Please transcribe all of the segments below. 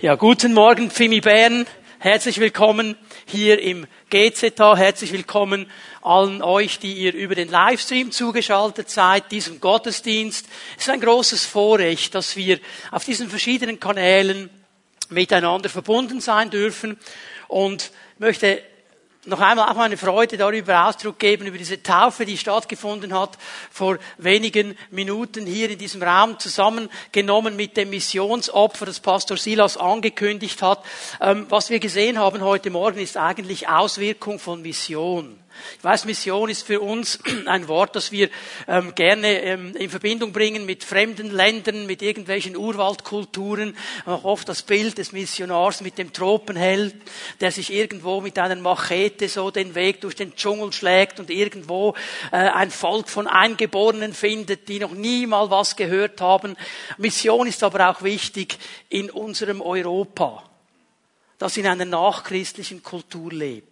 Ja, guten Morgen, Pfimi Bern. Herzlich willkommen hier im GZH. Herzlich willkommen allen euch, die ihr über den Livestream zugeschaltet seid, diesem Gottesdienst. Es ist ein großes Vorrecht, dass wir auf diesen verschiedenen Kanälen miteinander verbunden sein dürfen und möchte noch einmal auch meine Freude darüber Ausdruck geben, über diese Taufe, die stattgefunden hat vor wenigen Minuten hier in diesem Raum zusammengenommen mit dem Missionsopfer, das Pastor Silas angekündigt hat. Ähm, was wir gesehen haben heute Morgen ist eigentlich Auswirkung von Mission. Ich weiß, Mission ist für uns ein Wort, das wir ähm, gerne ähm, in Verbindung bringen mit fremden Ländern, mit irgendwelchen Urwaldkulturen. Auch oft das Bild des Missionars mit dem Tropenheld, der sich irgendwo mit einer Machete so den Weg durch den Dschungel schlägt und irgendwo äh, ein Volk von Eingeborenen findet, die noch nie mal was gehört haben. Mission ist aber auch wichtig in unserem Europa, das in einer nachchristlichen Kultur lebt.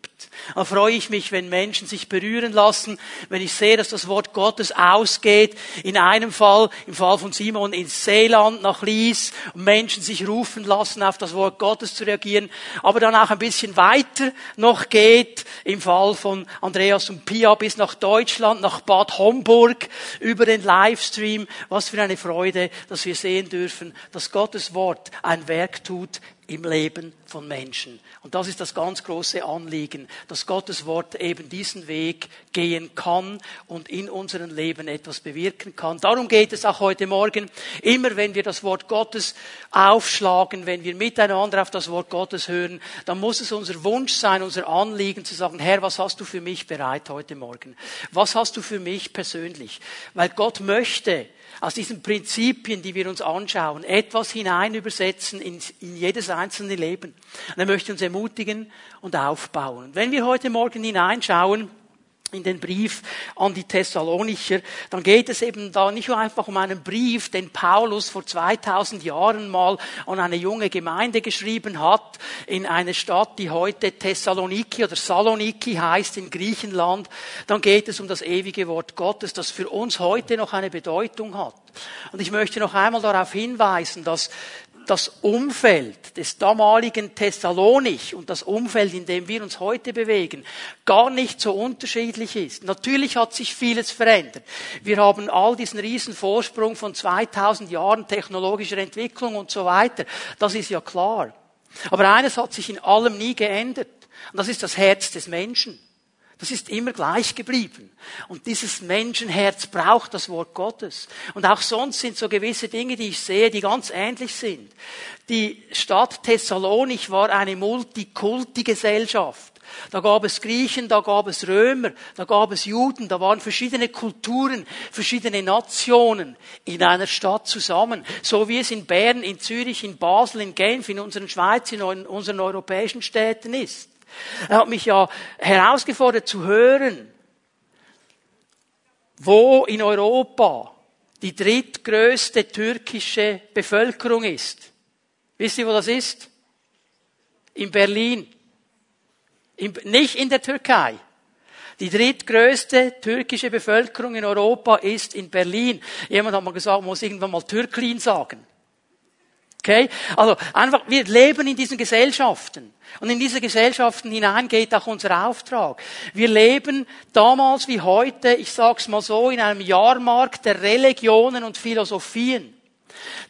Da freue ich mich, wenn Menschen sich berühren lassen, wenn ich sehe, dass das Wort Gottes ausgeht. In einem Fall, im Fall von Simon ins Seeland nach Lies, Menschen sich rufen lassen, auf das Wort Gottes zu reagieren, aber dann auch ein bisschen weiter noch geht, im Fall von Andreas und Pia bis nach Deutschland, nach Bad Homburg, über den Livestream. Was für eine Freude, dass wir sehen dürfen, dass Gottes Wort ein Werk tut im Leben von Menschen. Und das ist das ganz große Anliegen, dass Gottes Wort eben diesen Weg gehen kann und in unserem Leben etwas bewirken kann. Darum geht es auch heute Morgen. Immer wenn wir das Wort Gottes aufschlagen, wenn wir miteinander auf das Wort Gottes hören, dann muss es unser Wunsch sein, unser Anliegen zu sagen, Herr, was hast du für mich bereit heute Morgen? Was hast du für mich persönlich? Weil Gott möchte, aus diesen Prinzipien, die wir uns anschauen, etwas hinein übersetzen in, in jedes einzelne Leben. Und er möchte uns ermutigen und aufbauen. Wenn wir heute Morgen hineinschauen, in den Brief an die Thessalonicher, dann geht es eben da nicht nur einfach um einen Brief, den Paulus vor 2000 Jahren mal an eine junge Gemeinde geschrieben hat, in eine Stadt, die heute Thessaloniki oder Saloniki heißt in Griechenland. Dann geht es um das ewige Wort Gottes, das für uns heute noch eine Bedeutung hat. Und ich möchte noch einmal darauf hinweisen, dass das Umfeld des damaligen Thessalonich und das Umfeld, in dem wir uns heute bewegen, gar nicht so unterschiedlich ist. Natürlich hat sich vieles verändert. Wir haben all diesen riesen Vorsprung von 2000 Jahren technologischer Entwicklung und so weiter. Das ist ja klar. Aber eines hat sich in allem nie geändert. Und das ist das Herz des Menschen. Das ist immer gleich geblieben. Und dieses Menschenherz braucht das Wort Gottes. Und auch sonst sind so gewisse Dinge, die ich sehe, die ganz ähnlich sind. Die Stadt Thessalonich war eine Multikulti-Gesellschaft. Da gab es Griechen, da gab es Römer, da gab es Juden, da waren verschiedene Kulturen, verschiedene Nationen in einer Stadt zusammen. So wie es in Bern, in Zürich, in Basel, in Genf, in unseren Schweiz, in unseren europäischen Städten ist. Er hat mich ja herausgefordert zu hören, wo in Europa die drittgrößte türkische Bevölkerung ist. Wisst ihr, wo das ist? In Berlin. In, nicht in der Türkei. Die drittgrößte türkische Bevölkerung in Europa ist in Berlin. Jemand hat mal gesagt, man muss irgendwann mal Türklin sagen. Okay? Also einfach, wir leben in diesen Gesellschaften. Und in diese Gesellschaften hinein geht auch unser Auftrag. Wir leben damals wie heute, ich sag's mal so, in einem Jahrmarkt der Religionen und Philosophien.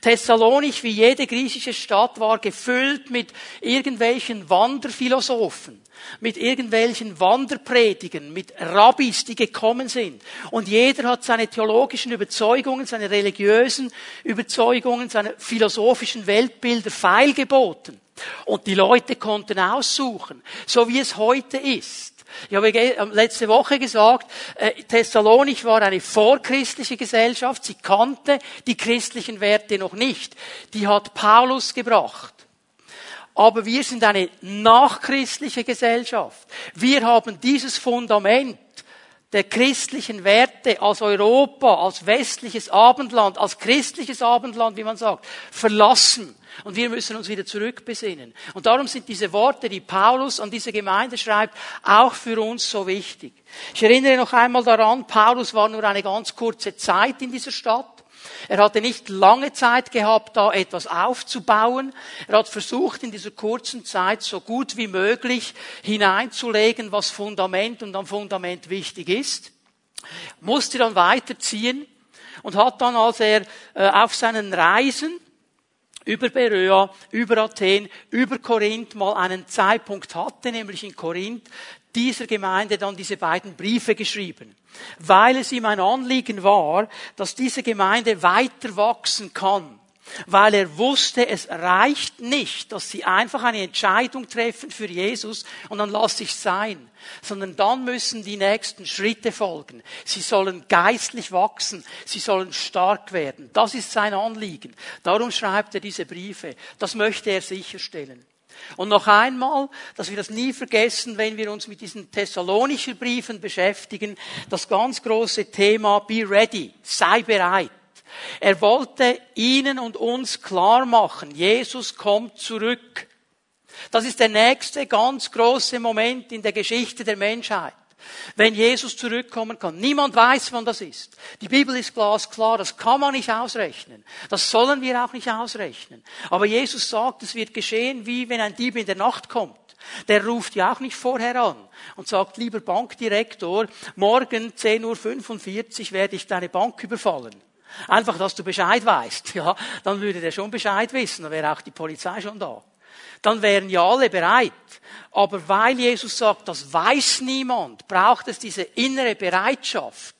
Thessalonich, wie jede griechische Stadt, war gefüllt mit irgendwelchen Wanderphilosophen, mit irgendwelchen Wanderpredigen, mit Rabbis, die gekommen sind. Und jeder hat seine theologischen Überzeugungen, seine religiösen Überzeugungen, seine philosophischen Weltbilder feilgeboten. Und die Leute konnten aussuchen, so wie es heute ist. Ich habe ähm, letzte Woche gesagt, äh, Thessalonich war eine vorchristliche Gesellschaft. Sie kannte die christlichen Werte noch nicht. Die hat Paulus gebracht. Aber wir sind eine nachchristliche Gesellschaft. Wir haben dieses Fundament der christlichen Werte als Europa, als westliches Abendland, als christliches Abendland, wie man sagt, verlassen. Und wir müssen uns wieder zurückbesinnen. Und darum sind diese Worte, die Paulus an diese Gemeinde schreibt, auch für uns so wichtig. Ich erinnere noch einmal daran, Paulus war nur eine ganz kurze Zeit in dieser Stadt. Er hatte nicht lange Zeit gehabt, da etwas aufzubauen. Er hat versucht, in dieser kurzen Zeit so gut wie möglich hineinzulegen, was Fundament und am Fundament wichtig ist. Musste dann weiterziehen und hat dann, als er äh, auf seinen Reisen über Beröa, über Athen, über Korinth mal einen Zeitpunkt hatte, nämlich in Korinth, dieser Gemeinde dann diese beiden Briefe geschrieben, weil es ihm ein Anliegen war, dass diese Gemeinde weiter wachsen kann weil er wusste, es reicht nicht, dass sie einfach eine Entscheidung treffen für Jesus und dann lasse ich sein, sondern dann müssen die nächsten Schritte folgen. Sie sollen geistlich wachsen, sie sollen stark werden. Das ist sein Anliegen. Darum schreibt er diese Briefe. Das möchte er sicherstellen. Und noch einmal, dass wir das nie vergessen, wenn wir uns mit diesen Thessalonischer Briefen beschäftigen, das ganz große Thema Be ready, sei bereit. Er wollte ihnen und uns klar machen, Jesus kommt zurück. Das ist der nächste ganz große Moment in der Geschichte der Menschheit. Wenn Jesus zurückkommen kann. Niemand weiß, wann das ist. Die Bibel ist glasklar, das kann man nicht ausrechnen. Das sollen wir auch nicht ausrechnen. Aber Jesus sagt, es wird geschehen, wie wenn ein Dieb in der Nacht kommt. Der ruft ja auch nicht vorher an und sagt, lieber Bankdirektor, morgen 10.45 Uhr werde ich deine Bank überfallen. Einfach, dass du Bescheid weißt, ja, dann würde der schon Bescheid wissen, dann wäre auch die Polizei schon da. Dann wären ja alle bereit. Aber weil Jesus sagt, das weiß niemand, braucht es diese innere Bereitschaft,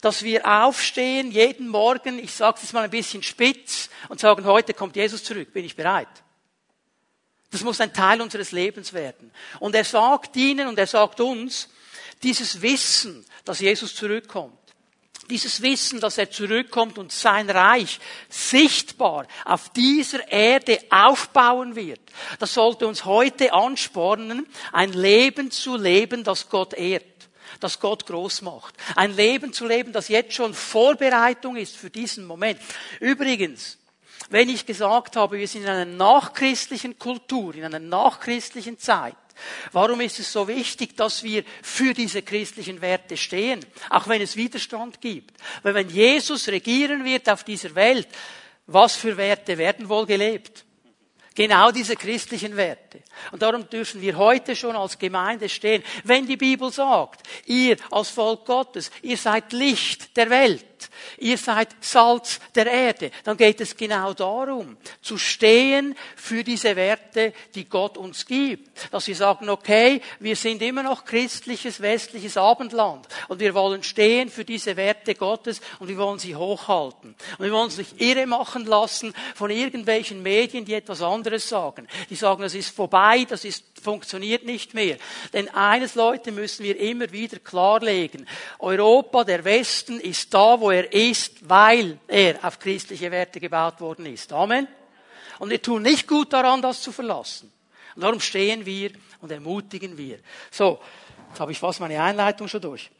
dass wir aufstehen jeden Morgen, ich sage es mal ein bisschen spitz, und sagen, heute kommt Jesus zurück, bin ich bereit. Das muss ein Teil unseres Lebens werden. Und er sagt ihnen und er sagt uns, dieses Wissen, dass Jesus zurückkommt, dieses Wissen, dass er zurückkommt und sein Reich sichtbar auf dieser Erde aufbauen wird, das sollte uns heute anspornen, ein Leben zu leben, das Gott ehrt das Gott groß macht. Ein Leben zu leben, das jetzt schon Vorbereitung ist für diesen Moment. Übrigens, wenn ich gesagt habe, wir sind in einer nachchristlichen Kultur, in einer nachchristlichen Zeit, Warum ist es so wichtig, dass wir für diese christlichen Werte stehen, auch wenn es Widerstand gibt? Weil wenn Jesus regieren wird auf dieser Welt, was für Werte werden wohl gelebt? Genau diese christlichen Werte. Und darum dürfen wir heute schon als Gemeinde stehen. Wenn die Bibel sagt, ihr als Volk Gottes, ihr seid Licht der Welt, ihr seid Salz der Erde, dann geht es genau darum, zu stehen für diese Werte, die Gott uns gibt. Dass wir sagen, okay, wir sind immer noch christliches, westliches Abendland und wir wollen stehen für diese Werte Gottes und wir wollen sie hochhalten. Und wir wollen uns nicht irre machen lassen von irgendwelchen Medien, die etwas anderes sagen. Die sagen, das ist vorbei, das ist funktioniert nicht mehr. Denn eines, Leute, müssen wir immer wieder klarlegen. Europa, der Westen, ist da, wo er ist, weil er auf christliche Werte gebaut worden ist. Amen. Und wir tun nicht gut daran, das zu verlassen. Und darum stehen wir und ermutigen wir. So, jetzt habe ich fast meine Einleitung schon durch.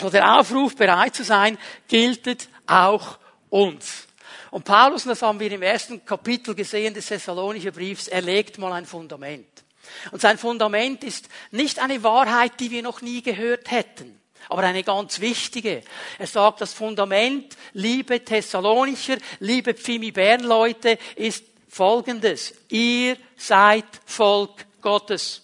So, der Aufruf, bereit zu sein, gilt auch uns. Und Paulus, und das haben wir im ersten Kapitel gesehen des Thessalonicher Briefs, er legt mal ein Fundament. Und sein Fundament ist nicht eine Wahrheit, die wir noch nie gehört hätten, aber eine ganz wichtige. Er sagt, das Fundament, liebe Thessalonicher, liebe Pfimi Bern Leute, ist folgendes. Ihr seid Volk Gottes.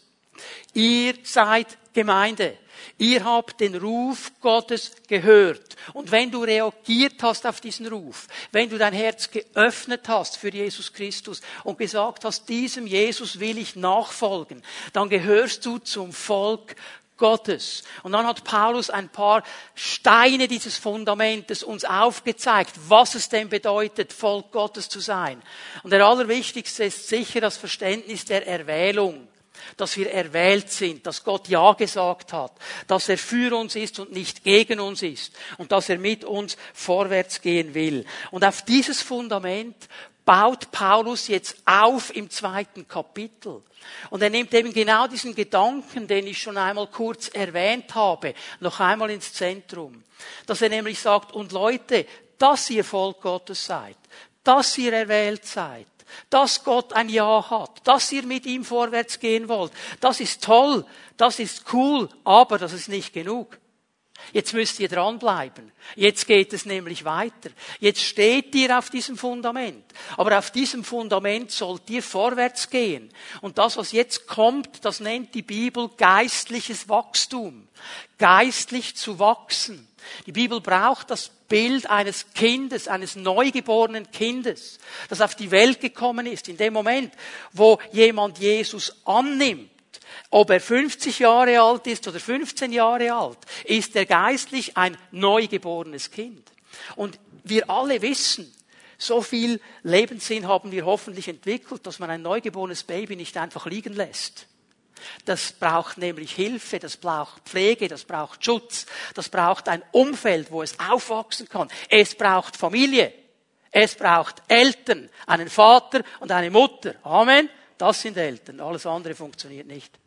Ihr seid Gemeinde. Ihr habt den Ruf Gottes gehört. Und wenn du reagiert hast auf diesen Ruf, wenn du dein Herz geöffnet hast für Jesus Christus und gesagt hast, diesem Jesus will ich nachfolgen, dann gehörst du zum Volk Gottes. Und dann hat Paulus ein paar Steine dieses Fundamentes uns aufgezeigt, was es denn bedeutet, Volk Gottes zu sein. Und der allerwichtigste ist sicher das Verständnis der Erwählung dass wir erwählt sind, dass Gott Ja gesagt hat, dass er für uns ist und nicht gegen uns ist und dass er mit uns vorwärts gehen will. Und auf dieses Fundament baut Paulus jetzt auf im zweiten Kapitel. Und er nimmt eben genau diesen Gedanken, den ich schon einmal kurz erwähnt habe, noch einmal ins Zentrum. Dass er nämlich sagt, und Leute, dass ihr Volk Gottes seid, dass ihr erwählt seid, dass Gott ein Ja hat, dass ihr mit ihm vorwärts gehen wollt. Das ist toll, das ist cool, aber das ist nicht genug. Jetzt müsst ihr dranbleiben. Jetzt geht es nämlich weiter. Jetzt steht ihr auf diesem Fundament. Aber auf diesem Fundament sollt ihr vorwärts gehen. Und das, was jetzt kommt, das nennt die Bibel geistliches Wachstum. Geistlich zu wachsen. Die Bibel braucht das Bild eines Kindes, eines neugeborenen Kindes, das auf die Welt gekommen ist. In dem Moment, wo jemand Jesus annimmt, ob er 50 Jahre alt ist oder 15 Jahre alt, ist er geistlich ein neugeborenes Kind. Und wir alle wissen, so viel Lebenssinn haben wir hoffentlich entwickelt, dass man ein neugeborenes Baby nicht einfach liegen lässt. Das braucht nämlich Hilfe, das braucht Pflege, das braucht Schutz, das braucht ein Umfeld, wo es aufwachsen kann. Es braucht Familie. Es braucht Eltern, einen Vater und eine Mutter. Amen. Das sind Eltern. Alles andere funktioniert nicht.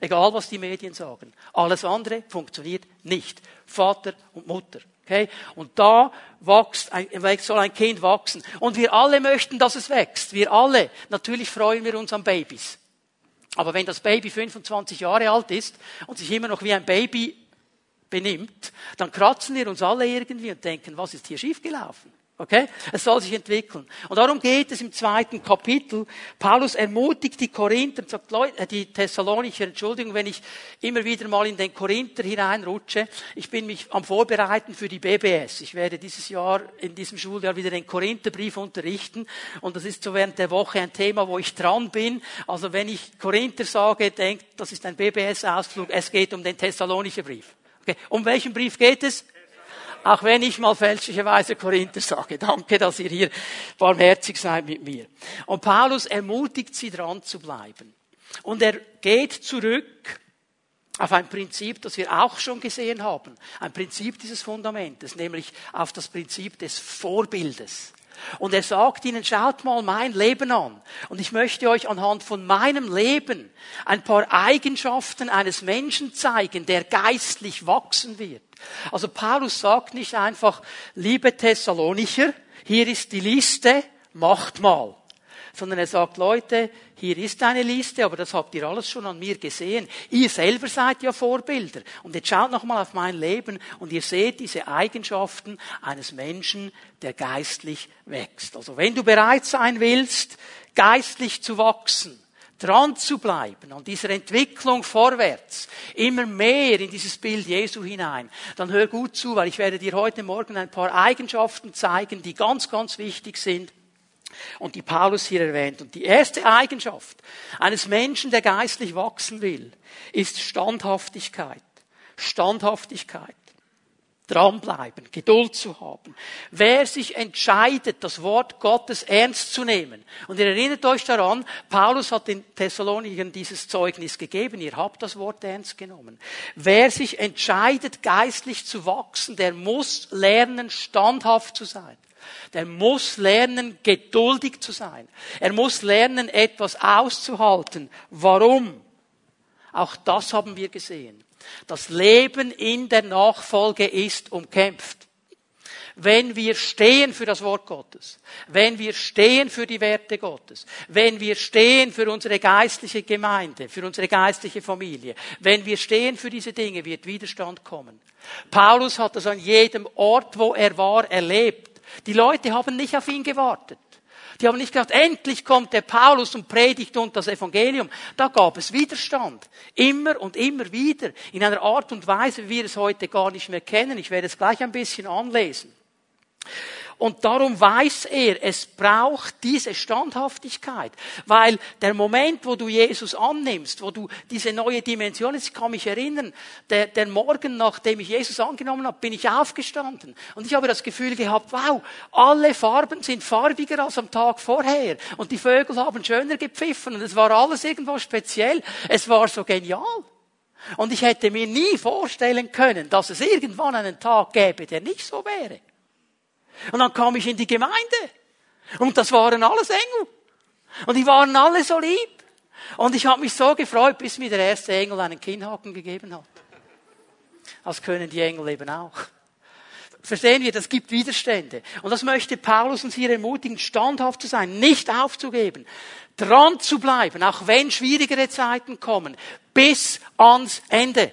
Egal, was die Medien sagen. Alles andere funktioniert nicht. Vater und Mutter. Okay? Und da wächst, soll ein Kind wachsen. Und wir alle möchten, dass es wächst. Wir alle. Natürlich freuen wir uns an Babys. Aber wenn das Baby 25 Jahre alt ist und sich immer noch wie ein Baby benimmt, dann kratzen wir uns alle irgendwie und denken, was ist hier schiefgelaufen? Okay? Es soll sich entwickeln. Und darum geht es im zweiten Kapitel. Paulus ermutigt die Korinther, sagt Leute, äh, die Thessalonicher, Entschuldigung, wenn ich immer wieder mal in den Korinther hineinrutsche. Ich bin mich am Vorbereiten für die BBS. Ich werde dieses Jahr, in diesem Schuljahr wieder den Korintherbrief unterrichten. Und das ist so während der Woche ein Thema, wo ich dran bin. Also wenn ich Korinther sage, denkt, das ist ein BBS-Ausflug. Es geht um den Thessalonicher Brief. Okay. Um welchen Brief geht es? Auch wenn ich mal fälschlicherweise Korinther sage. Danke, dass ihr hier barmherzig seid mit mir. Und Paulus ermutigt sie dran zu bleiben. Und er geht zurück auf ein Prinzip, das wir auch schon gesehen haben. Ein Prinzip dieses Fundamentes, nämlich auf das Prinzip des Vorbildes. Und er sagt ihnen, schaut mal mein Leben an. Und ich möchte euch anhand von meinem Leben ein paar Eigenschaften eines Menschen zeigen, der geistlich wachsen wird. Also Paulus sagt nicht einfach, liebe Thessalonicher, hier ist die Liste, macht mal sondern er sagt, Leute, hier ist eine Liste, aber das habt ihr alles schon an mir gesehen. Ihr selber seid ja Vorbilder. Und jetzt schaut nochmal auf mein Leben und ihr seht diese Eigenschaften eines Menschen, der geistlich wächst. Also wenn du bereit sein willst, geistlich zu wachsen, dran zu bleiben an dieser Entwicklung vorwärts, immer mehr in dieses Bild Jesu hinein, dann hör gut zu, weil ich werde dir heute Morgen ein paar Eigenschaften zeigen, die ganz, ganz wichtig sind und die Paulus hier erwähnt. Und die erste Eigenschaft eines Menschen, der geistlich wachsen will, ist Standhaftigkeit. Standhaftigkeit. Dranbleiben, Geduld zu haben. Wer sich entscheidet, das Wort Gottes ernst zu nehmen. Und ihr erinnert euch daran, Paulus hat den Thessalonikern dieses Zeugnis gegeben. Ihr habt das Wort ernst genommen. Wer sich entscheidet, geistlich zu wachsen, der muss lernen, standhaft zu sein. Der muss lernen, geduldig zu sein. Er muss lernen, etwas auszuhalten. Warum? Auch das haben wir gesehen. Das Leben in der Nachfolge ist umkämpft. Wenn wir stehen für das Wort Gottes, wenn wir stehen für die Werte Gottes, wenn wir stehen für unsere geistliche Gemeinde, für unsere geistliche Familie, wenn wir stehen für diese Dinge, wird Widerstand kommen. Paulus hat das an jedem Ort, wo er war, erlebt. Die Leute haben nicht auf ihn gewartet. Die haben nicht gedacht, endlich kommt der Paulus und predigt uns das Evangelium. Da gab es Widerstand. Immer und immer wieder. In einer Art und Weise, wie wir es heute gar nicht mehr kennen. Ich werde es gleich ein bisschen anlesen. Und darum weiß er, es braucht diese Standhaftigkeit. Weil der Moment, wo du Jesus annimmst, wo du diese neue Dimension, ich kann mich erinnern, der, der Morgen, nachdem ich Jesus angenommen habe, bin ich aufgestanden. Und ich habe das Gefühl gehabt, wow, alle Farben sind farbiger als am Tag vorher. Und die Vögel haben schöner gepfiffen. Und es war alles irgendwo speziell. Es war so genial. Und ich hätte mir nie vorstellen können, dass es irgendwann einen Tag gäbe, der nicht so wäre. Und dann kam ich in die Gemeinde. Und das waren alles Engel. Und die waren alle so lieb. Und ich habe mich so gefreut, bis mir der erste Engel einen Kinnhaken gegeben hat. Das können die Engel eben auch. Verstehen wir, das gibt Widerstände. Und das möchte Paulus uns hier ermutigen, standhaft zu sein, nicht aufzugeben, dran zu bleiben, auch wenn schwierigere Zeiten kommen, bis ans Ende.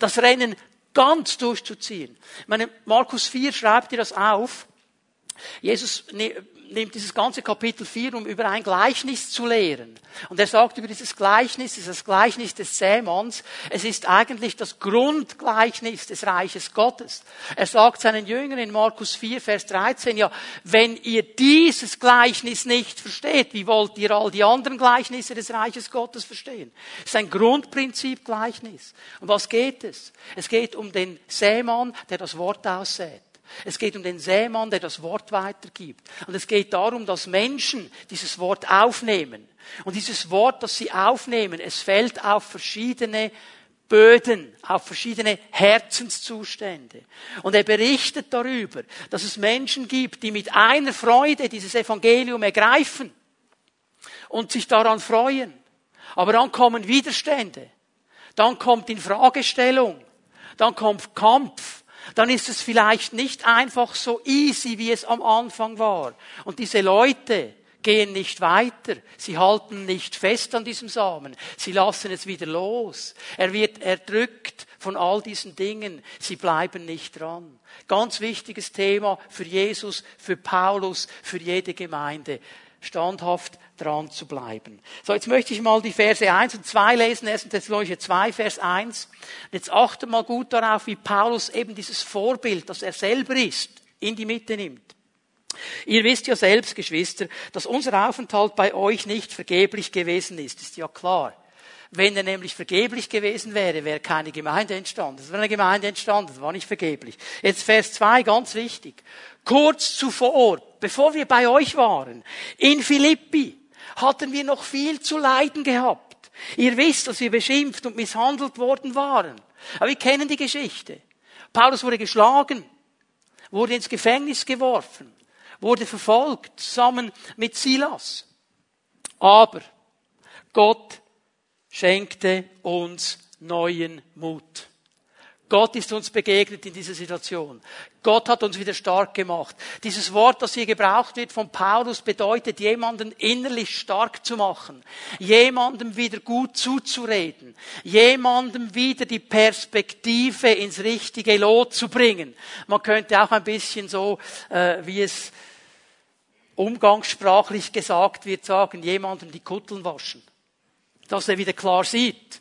Das Rennen ganz durchzuziehen. Ich meine, Markus 4 schreibt dir das auf. Jesus nimmt dieses ganze Kapitel 4, um über ein Gleichnis zu lehren. Und er sagt über dieses Gleichnis, dieses Gleichnis des Sämanns, es ist eigentlich das Grundgleichnis des Reiches Gottes. Er sagt seinen Jüngern in Markus 4, Vers 13, ja, wenn ihr dieses Gleichnis nicht versteht, wie wollt ihr all die anderen Gleichnisse des Reiches Gottes verstehen? Es ist ein Grundprinzip Gleichnis. Um was geht es? Es geht um den Sämann, der das Wort aussät. Es geht um den Sämann, der das Wort weitergibt. Und es geht darum, dass Menschen dieses Wort aufnehmen. Und dieses Wort, das sie aufnehmen, es fällt auf verschiedene Böden, auf verschiedene Herzenszustände. Und er berichtet darüber, dass es Menschen gibt, die mit einer Freude dieses Evangelium ergreifen und sich daran freuen. Aber dann kommen Widerstände. Dann kommt Infragestellung. Dann kommt Kampf dann ist es vielleicht nicht einfach so easy, wie es am Anfang war. Und diese Leute gehen nicht weiter. Sie halten nicht fest an diesem Samen. Sie lassen es wieder los. Er wird erdrückt von all diesen Dingen. Sie bleiben nicht dran. Ganz wichtiges Thema für Jesus, für Paulus, für jede Gemeinde. Standhaft dran zu bleiben. So, jetzt möchte ich mal die Verse 1 und 2 lesen. 1. Thessalonicher 2, Vers 1. Und jetzt achte mal gut darauf, wie Paulus eben dieses Vorbild, das er selber ist, in die Mitte nimmt. Ihr wisst ja selbst, Geschwister, dass unser Aufenthalt bei euch nicht vergeblich gewesen ist. Ist ja klar. Wenn er nämlich vergeblich gewesen wäre, wäre keine Gemeinde entstanden. Es wäre eine Gemeinde entstanden, das war nicht vergeblich. Jetzt Vers 2, ganz wichtig. Kurz zuvor, bevor wir bei euch waren, in Philippi, hatten wir noch viel zu leiden gehabt. Ihr wisst, dass wir beschimpft und misshandelt worden waren. Aber wir kennen die Geschichte. Paulus wurde geschlagen, wurde ins Gefängnis geworfen, wurde verfolgt, zusammen mit Silas. Aber Gott schenkte uns neuen Mut. Gott ist uns begegnet in dieser Situation. Gott hat uns wieder stark gemacht. Dieses Wort, das hier gebraucht wird von Paulus, bedeutet, jemanden innerlich stark zu machen, jemandem wieder gut zuzureden, jemandem wieder die Perspektive ins richtige Lot zu bringen. Man könnte auch ein bisschen so, äh, wie es umgangssprachlich gesagt wird, sagen, jemandem die Kutteln waschen. Dass er wieder klar sieht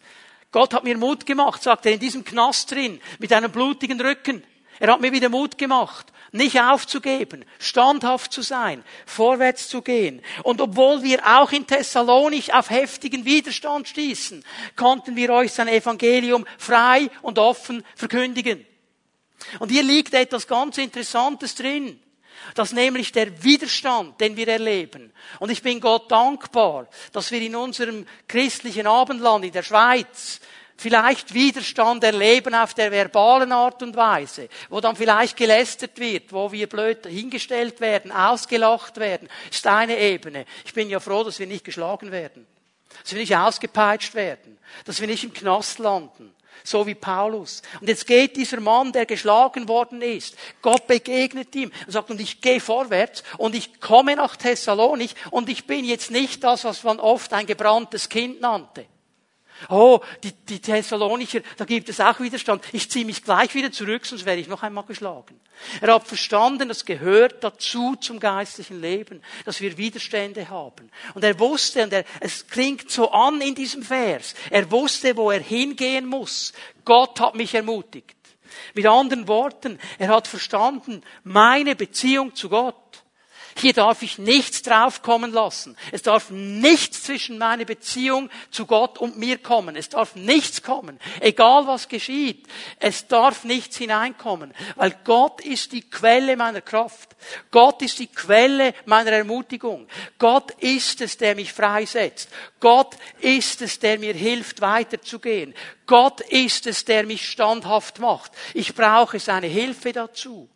Gott hat mir Mut gemacht, sagt er, in diesem Knast drin, mit einem blutigen Rücken. Er hat mir wieder Mut gemacht, nicht aufzugeben, standhaft zu sein, vorwärts zu gehen. Und obwohl wir auch in Thessalonich auf heftigen Widerstand stießen, konnten wir euch sein Evangelium frei und offen verkündigen. Und hier liegt etwas ganz Interessantes drin. Das nämlich der Widerstand, den wir erleben. Und ich bin Gott dankbar, dass wir in unserem christlichen Abendland, in der Schweiz, vielleicht Widerstand erleben auf der verbalen Art und Weise, wo dann vielleicht gelästert wird, wo wir blöd hingestellt werden, ausgelacht werden, ist eine Ebene. Ich bin ja froh, dass wir nicht geschlagen werden, dass wir nicht ausgepeitscht werden, dass wir nicht im Knast landen, so wie Paulus. Und jetzt geht dieser Mann, der geschlagen worden ist, Gott begegnet ihm und sagt, und ich gehe vorwärts und ich komme nach Thessalonich und ich bin jetzt nicht das, was man oft ein gebranntes Kind nannte. Oh, die, die Thessalonicher, da gibt es auch Widerstand. Ich ziehe mich gleich wieder zurück, sonst werde ich noch einmal geschlagen. Er hat verstanden, das gehört dazu zum geistlichen Leben, dass wir Widerstände haben. Und er wusste, und er, es klingt so an in diesem Vers, er wusste, wo er hingehen muss. Gott hat mich ermutigt. Mit anderen Worten, er hat verstanden, meine Beziehung zu Gott hier darf ich nichts draufkommen lassen. Es darf nichts zwischen meiner Beziehung zu Gott und mir kommen. Es darf nichts kommen. Egal was geschieht. Es darf nichts hineinkommen. Weil Gott ist die Quelle meiner Kraft. Gott ist die Quelle meiner Ermutigung. Gott ist es, der mich freisetzt. Gott ist es, der mir hilft, weiterzugehen. Gott ist es, der mich standhaft macht. Ich brauche seine Hilfe dazu.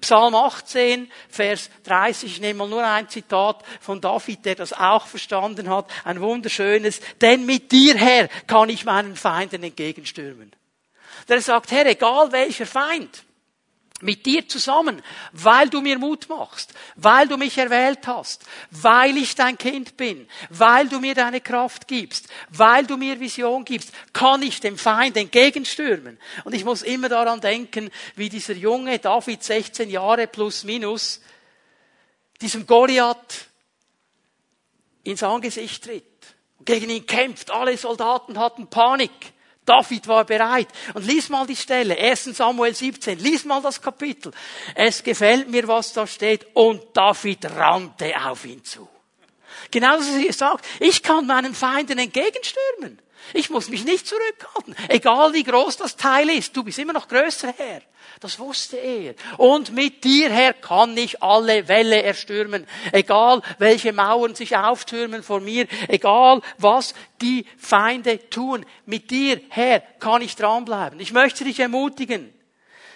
Psalm 18, Vers 30, ich nehme mal nur ein Zitat von David, der das auch verstanden hat, ein wunderschönes, denn mit dir, Herr, kann ich meinen Feinden entgegenstürmen. Der sagt, Herr, egal welcher Feind, Mit dir zusammen, weil du mir Mut machst, weil du mich erwählt hast, weil ich dein Kind bin, weil du mir deine Kraft gibst, weil du mir Vision gibst, kann ich dem Feind entgegenstürmen. Und ich muss immer daran denken, wie dieser junge David, 16 Jahre plus minus, diesem Goliath ins Angesicht tritt und gegen ihn kämpft. Alle Soldaten hatten Panik. David war bereit. Und lies mal die Stelle, 1 Samuel 17, lies mal das Kapitel. Es gefällt mir, was da steht. Und David rannte auf ihn zu. Genauso wie er sagt, ich kann meinen Feinden entgegenstürmen. Ich muss mich nicht zurückhalten. Egal wie groß das Teil ist, du bist immer noch größer Herr. Das wusste er. Und mit dir, Herr, kann ich alle Wälle erstürmen. Egal, welche Mauern sich auftürmen vor mir. Egal, was die Feinde tun. Mit dir, Herr, kann ich dranbleiben. Ich möchte dich ermutigen.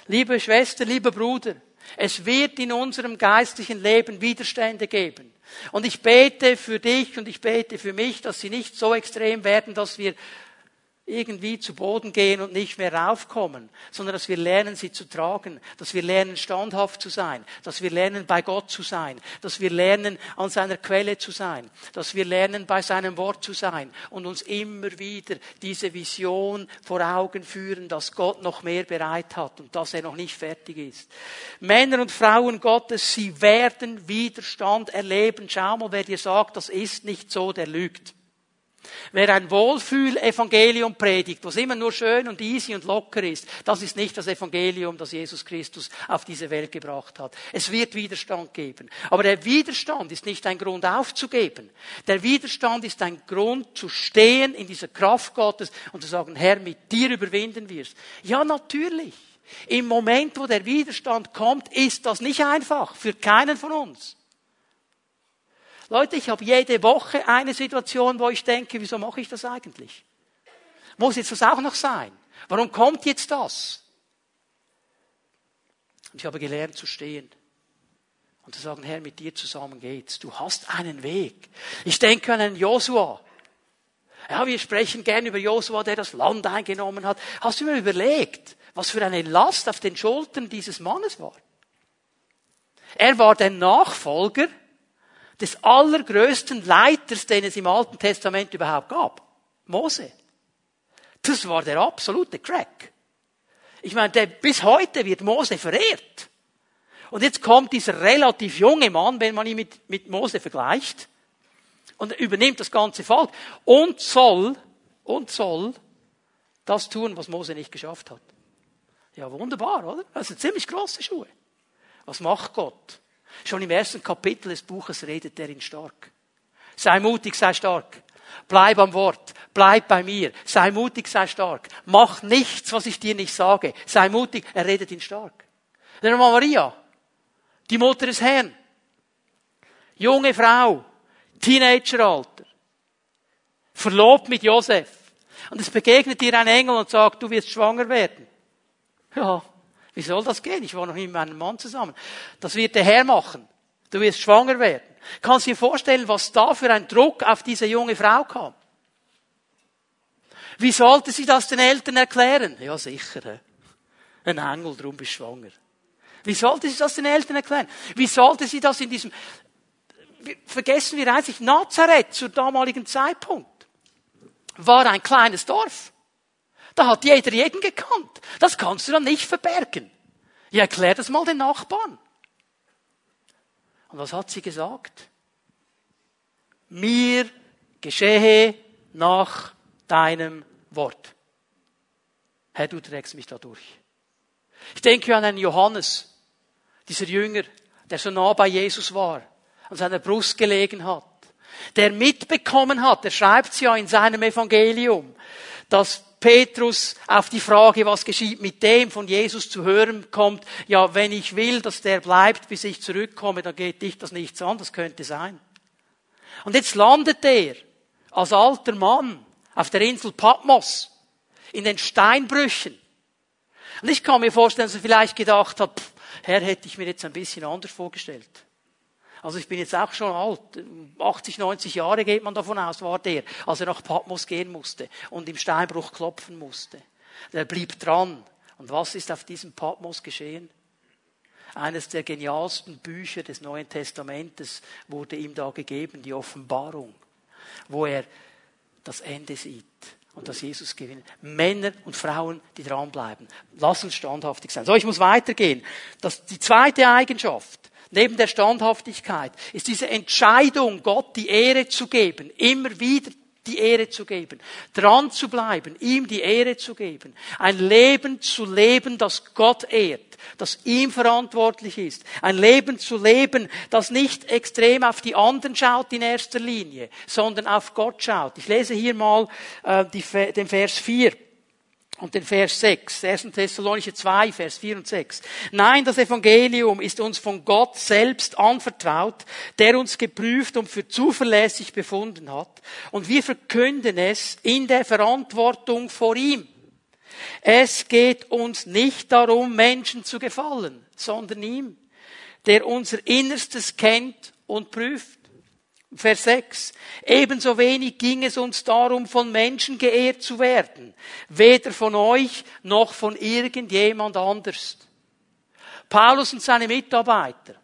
Liebe Schwester, lieber Bruder, es wird in unserem geistlichen Leben Widerstände geben. Und ich bete für dich und ich bete für mich, dass sie nicht so extrem werden, dass wir irgendwie zu Boden gehen und nicht mehr raufkommen, sondern dass wir lernen, sie zu tragen, dass wir lernen, standhaft zu sein, dass wir lernen, bei Gott zu sein, dass wir lernen, an seiner Quelle zu sein, dass wir lernen, bei seinem Wort zu sein und uns immer wieder diese Vision vor Augen führen, dass Gott noch mehr bereit hat und dass er noch nicht fertig ist. Männer und Frauen Gottes, sie werden Widerstand erleben. Schau mal, wer dir sagt, das ist nicht so, der lügt. Wer ein Wohlfühl-Evangelium predigt, was immer nur schön und easy und locker ist, das ist nicht das Evangelium, das Jesus Christus auf diese Welt gebracht hat. Es wird Widerstand geben. Aber der Widerstand ist nicht ein Grund aufzugeben. Der Widerstand ist ein Grund zu stehen in dieser Kraft Gottes und zu sagen, Herr, mit dir überwinden wir es. Ja, natürlich. Im Moment, wo der Widerstand kommt, ist das nicht einfach für keinen von uns. Leute, ich habe jede Woche eine Situation, wo ich denke, wieso mache ich das eigentlich? Muss jetzt das auch noch sein? Warum kommt jetzt das? Und ich habe gelernt zu stehen und zu sagen, Herr, mit dir zusammen geht's. Du hast einen Weg. Ich denke an einen Josua. Ja, wir sprechen gern über Josua, der das Land eingenommen hat. Hast du mir überlegt, was für eine Last auf den Schultern dieses Mannes war? Er war der Nachfolger des allergrößten Leiters, den es im Alten Testament überhaupt gab. Mose. Das war der absolute Crack. Ich meine, der, bis heute wird Mose verehrt. Und jetzt kommt dieser relativ junge Mann, wenn man ihn mit, mit Mose vergleicht, und übernimmt das ganze Volk und soll, und soll das tun, was Mose nicht geschafft hat. Ja, wunderbar, oder? Das sind ziemlich große Schuhe. Was macht Gott? Schon im ersten Kapitel des Buches redet er ihn stark. Sei mutig, sei stark. Bleib am Wort. Bleib bei mir. Sei mutig, sei stark. Mach nichts, was ich dir nicht sage. Sei mutig. Er redet ihn stark. Dann haben Maria, die Mutter des Herrn. Junge Frau. Teenageralter. Verlobt mit Josef. Und es begegnet dir ein Engel und sagt, du wirst schwanger werden. Ja, wie soll das gehen? Ich war noch nie mit meinem Mann zusammen. Das wird der Herr machen. Du wirst schwanger werden. Kannst du dir vorstellen, was da für ein Druck auf diese junge Frau kam? Wie sollte sie das den Eltern erklären? Ja, sicher. Ein Engel, drum bist schwanger. Wie sollte sie das den Eltern erklären? Wie sollte sie das in diesem, vergessen wir eigentlich, Nazareth zur damaligen Zeitpunkt war ein kleines Dorf. Da hat jeder jeden gekannt. Das kannst du dann nicht verbergen. Ja, erklär das mal den Nachbarn. Und was hat sie gesagt? Mir geschehe nach deinem Wort. Herr, du trägst mich da durch. Ich denke an einen Johannes, dieser Jünger, der so nah bei Jesus war, an seiner Brust gelegen hat, der mitbekommen hat, er schreibt es ja in seinem Evangelium, dass Petrus auf die Frage, was geschieht mit dem, von Jesus zu hören kommt, ja, wenn ich will, dass der bleibt, bis ich zurückkomme, dann geht dich das nichts an, das könnte sein. Und jetzt landet er als alter Mann auf der Insel Patmos in den Steinbrüchen. Und ich kann mir vorstellen, dass er vielleicht gedacht hat, pff, Herr, hätte ich mir jetzt ein bisschen anders vorgestellt. Also ich bin jetzt auch schon alt. 80, 90 Jahre geht man davon aus, war der, als er nach Patmos gehen musste und im Steinbruch klopfen musste. Der blieb dran. Und was ist auf diesem Patmos geschehen? Eines der genialsten Bücher des Neuen Testamentes wurde ihm da gegeben, die Offenbarung, wo er das Ende sieht und dass Jesus gewinnt. Männer und Frauen, die dranbleiben. Lass uns standhaftig sein. So, ich muss weitergehen. Das, die zweite Eigenschaft neben der Standhaftigkeit ist diese Entscheidung, Gott die Ehre zu geben, immer wieder die Ehre zu geben, dran zu bleiben, ihm die Ehre zu geben, ein Leben zu leben, das Gott ehrt, das ihm verantwortlich ist, ein Leben zu leben, das nicht extrem auf die anderen schaut in erster Linie, sondern auf Gott schaut. Ich lese hier mal äh, die, den Vers 4 und den Vers 6, 1. Thessalonicher 2, Vers 4 und 6. Nein, das Evangelium ist uns von Gott selbst anvertraut, der uns geprüft und für zuverlässig befunden hat. Und wir verkünden es in der Verantwortung vor ihm. Es geht uns nicht darum, Menschen zu gefallen, sondern ihm, der unser Innerstes kennt und prüft. Vers 6. Ebenso wenig ging es uns darum, von Menschen geehrt zu werden. Weder von euch noch von irgendjemand anders. Paulus und seine Mitarbeiter.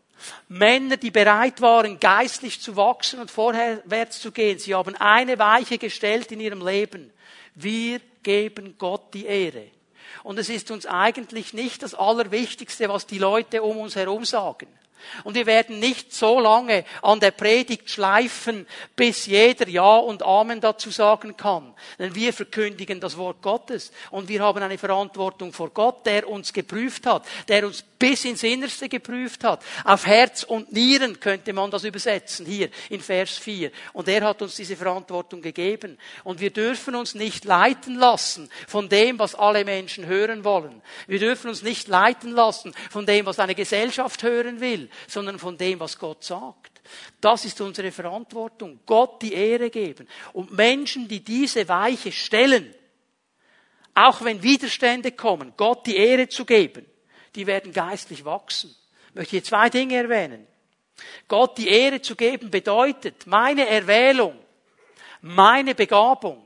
Männer, die bereit waren, geistlich zu wachsen und vorwärts zu gehen. Sie haben eine Weiche gestellt in ihrem Leben. Wir geben Gott die Ehre. Und es ist uns eigentlich nicht das Allerwichtigste, was die Leute um uns herum sagen. Und wir werden nicht so lange an der Predigt schleifen, bis jeder Ja und Amen dazu sagen kann. Denn wir verkündigen das Wort Gottes und wir haben eine Verantwortung vor Gott, der uns geprüft hat, der uns bis ins Innerste geprüft hat. Auf Herz und Nieren könnte man das übersetzen, hier in Vers 4. Und er hat uns diese Verantwortung gegeben. Und wir dürfen uns nicht leiten lassen von dem, was alle Menschen hören wollen. Wir dürfen uns nicht leiten lassen von dem, was eine Gesellschaft hören will sondern von dem, was Gott sagt. Das ist unsere Verantwortung. Gott die Ehre geben. Und Menschen, die diese Weiche stellen, auch wenn Widerstände kommen, Gott die Ehre zu geben, die werden geistlich wachsen. Ich möchte hier zwei Dinge erwähnen. Gott die Ehre zu geben bedeutet, meine Erwählung, meine Begabung,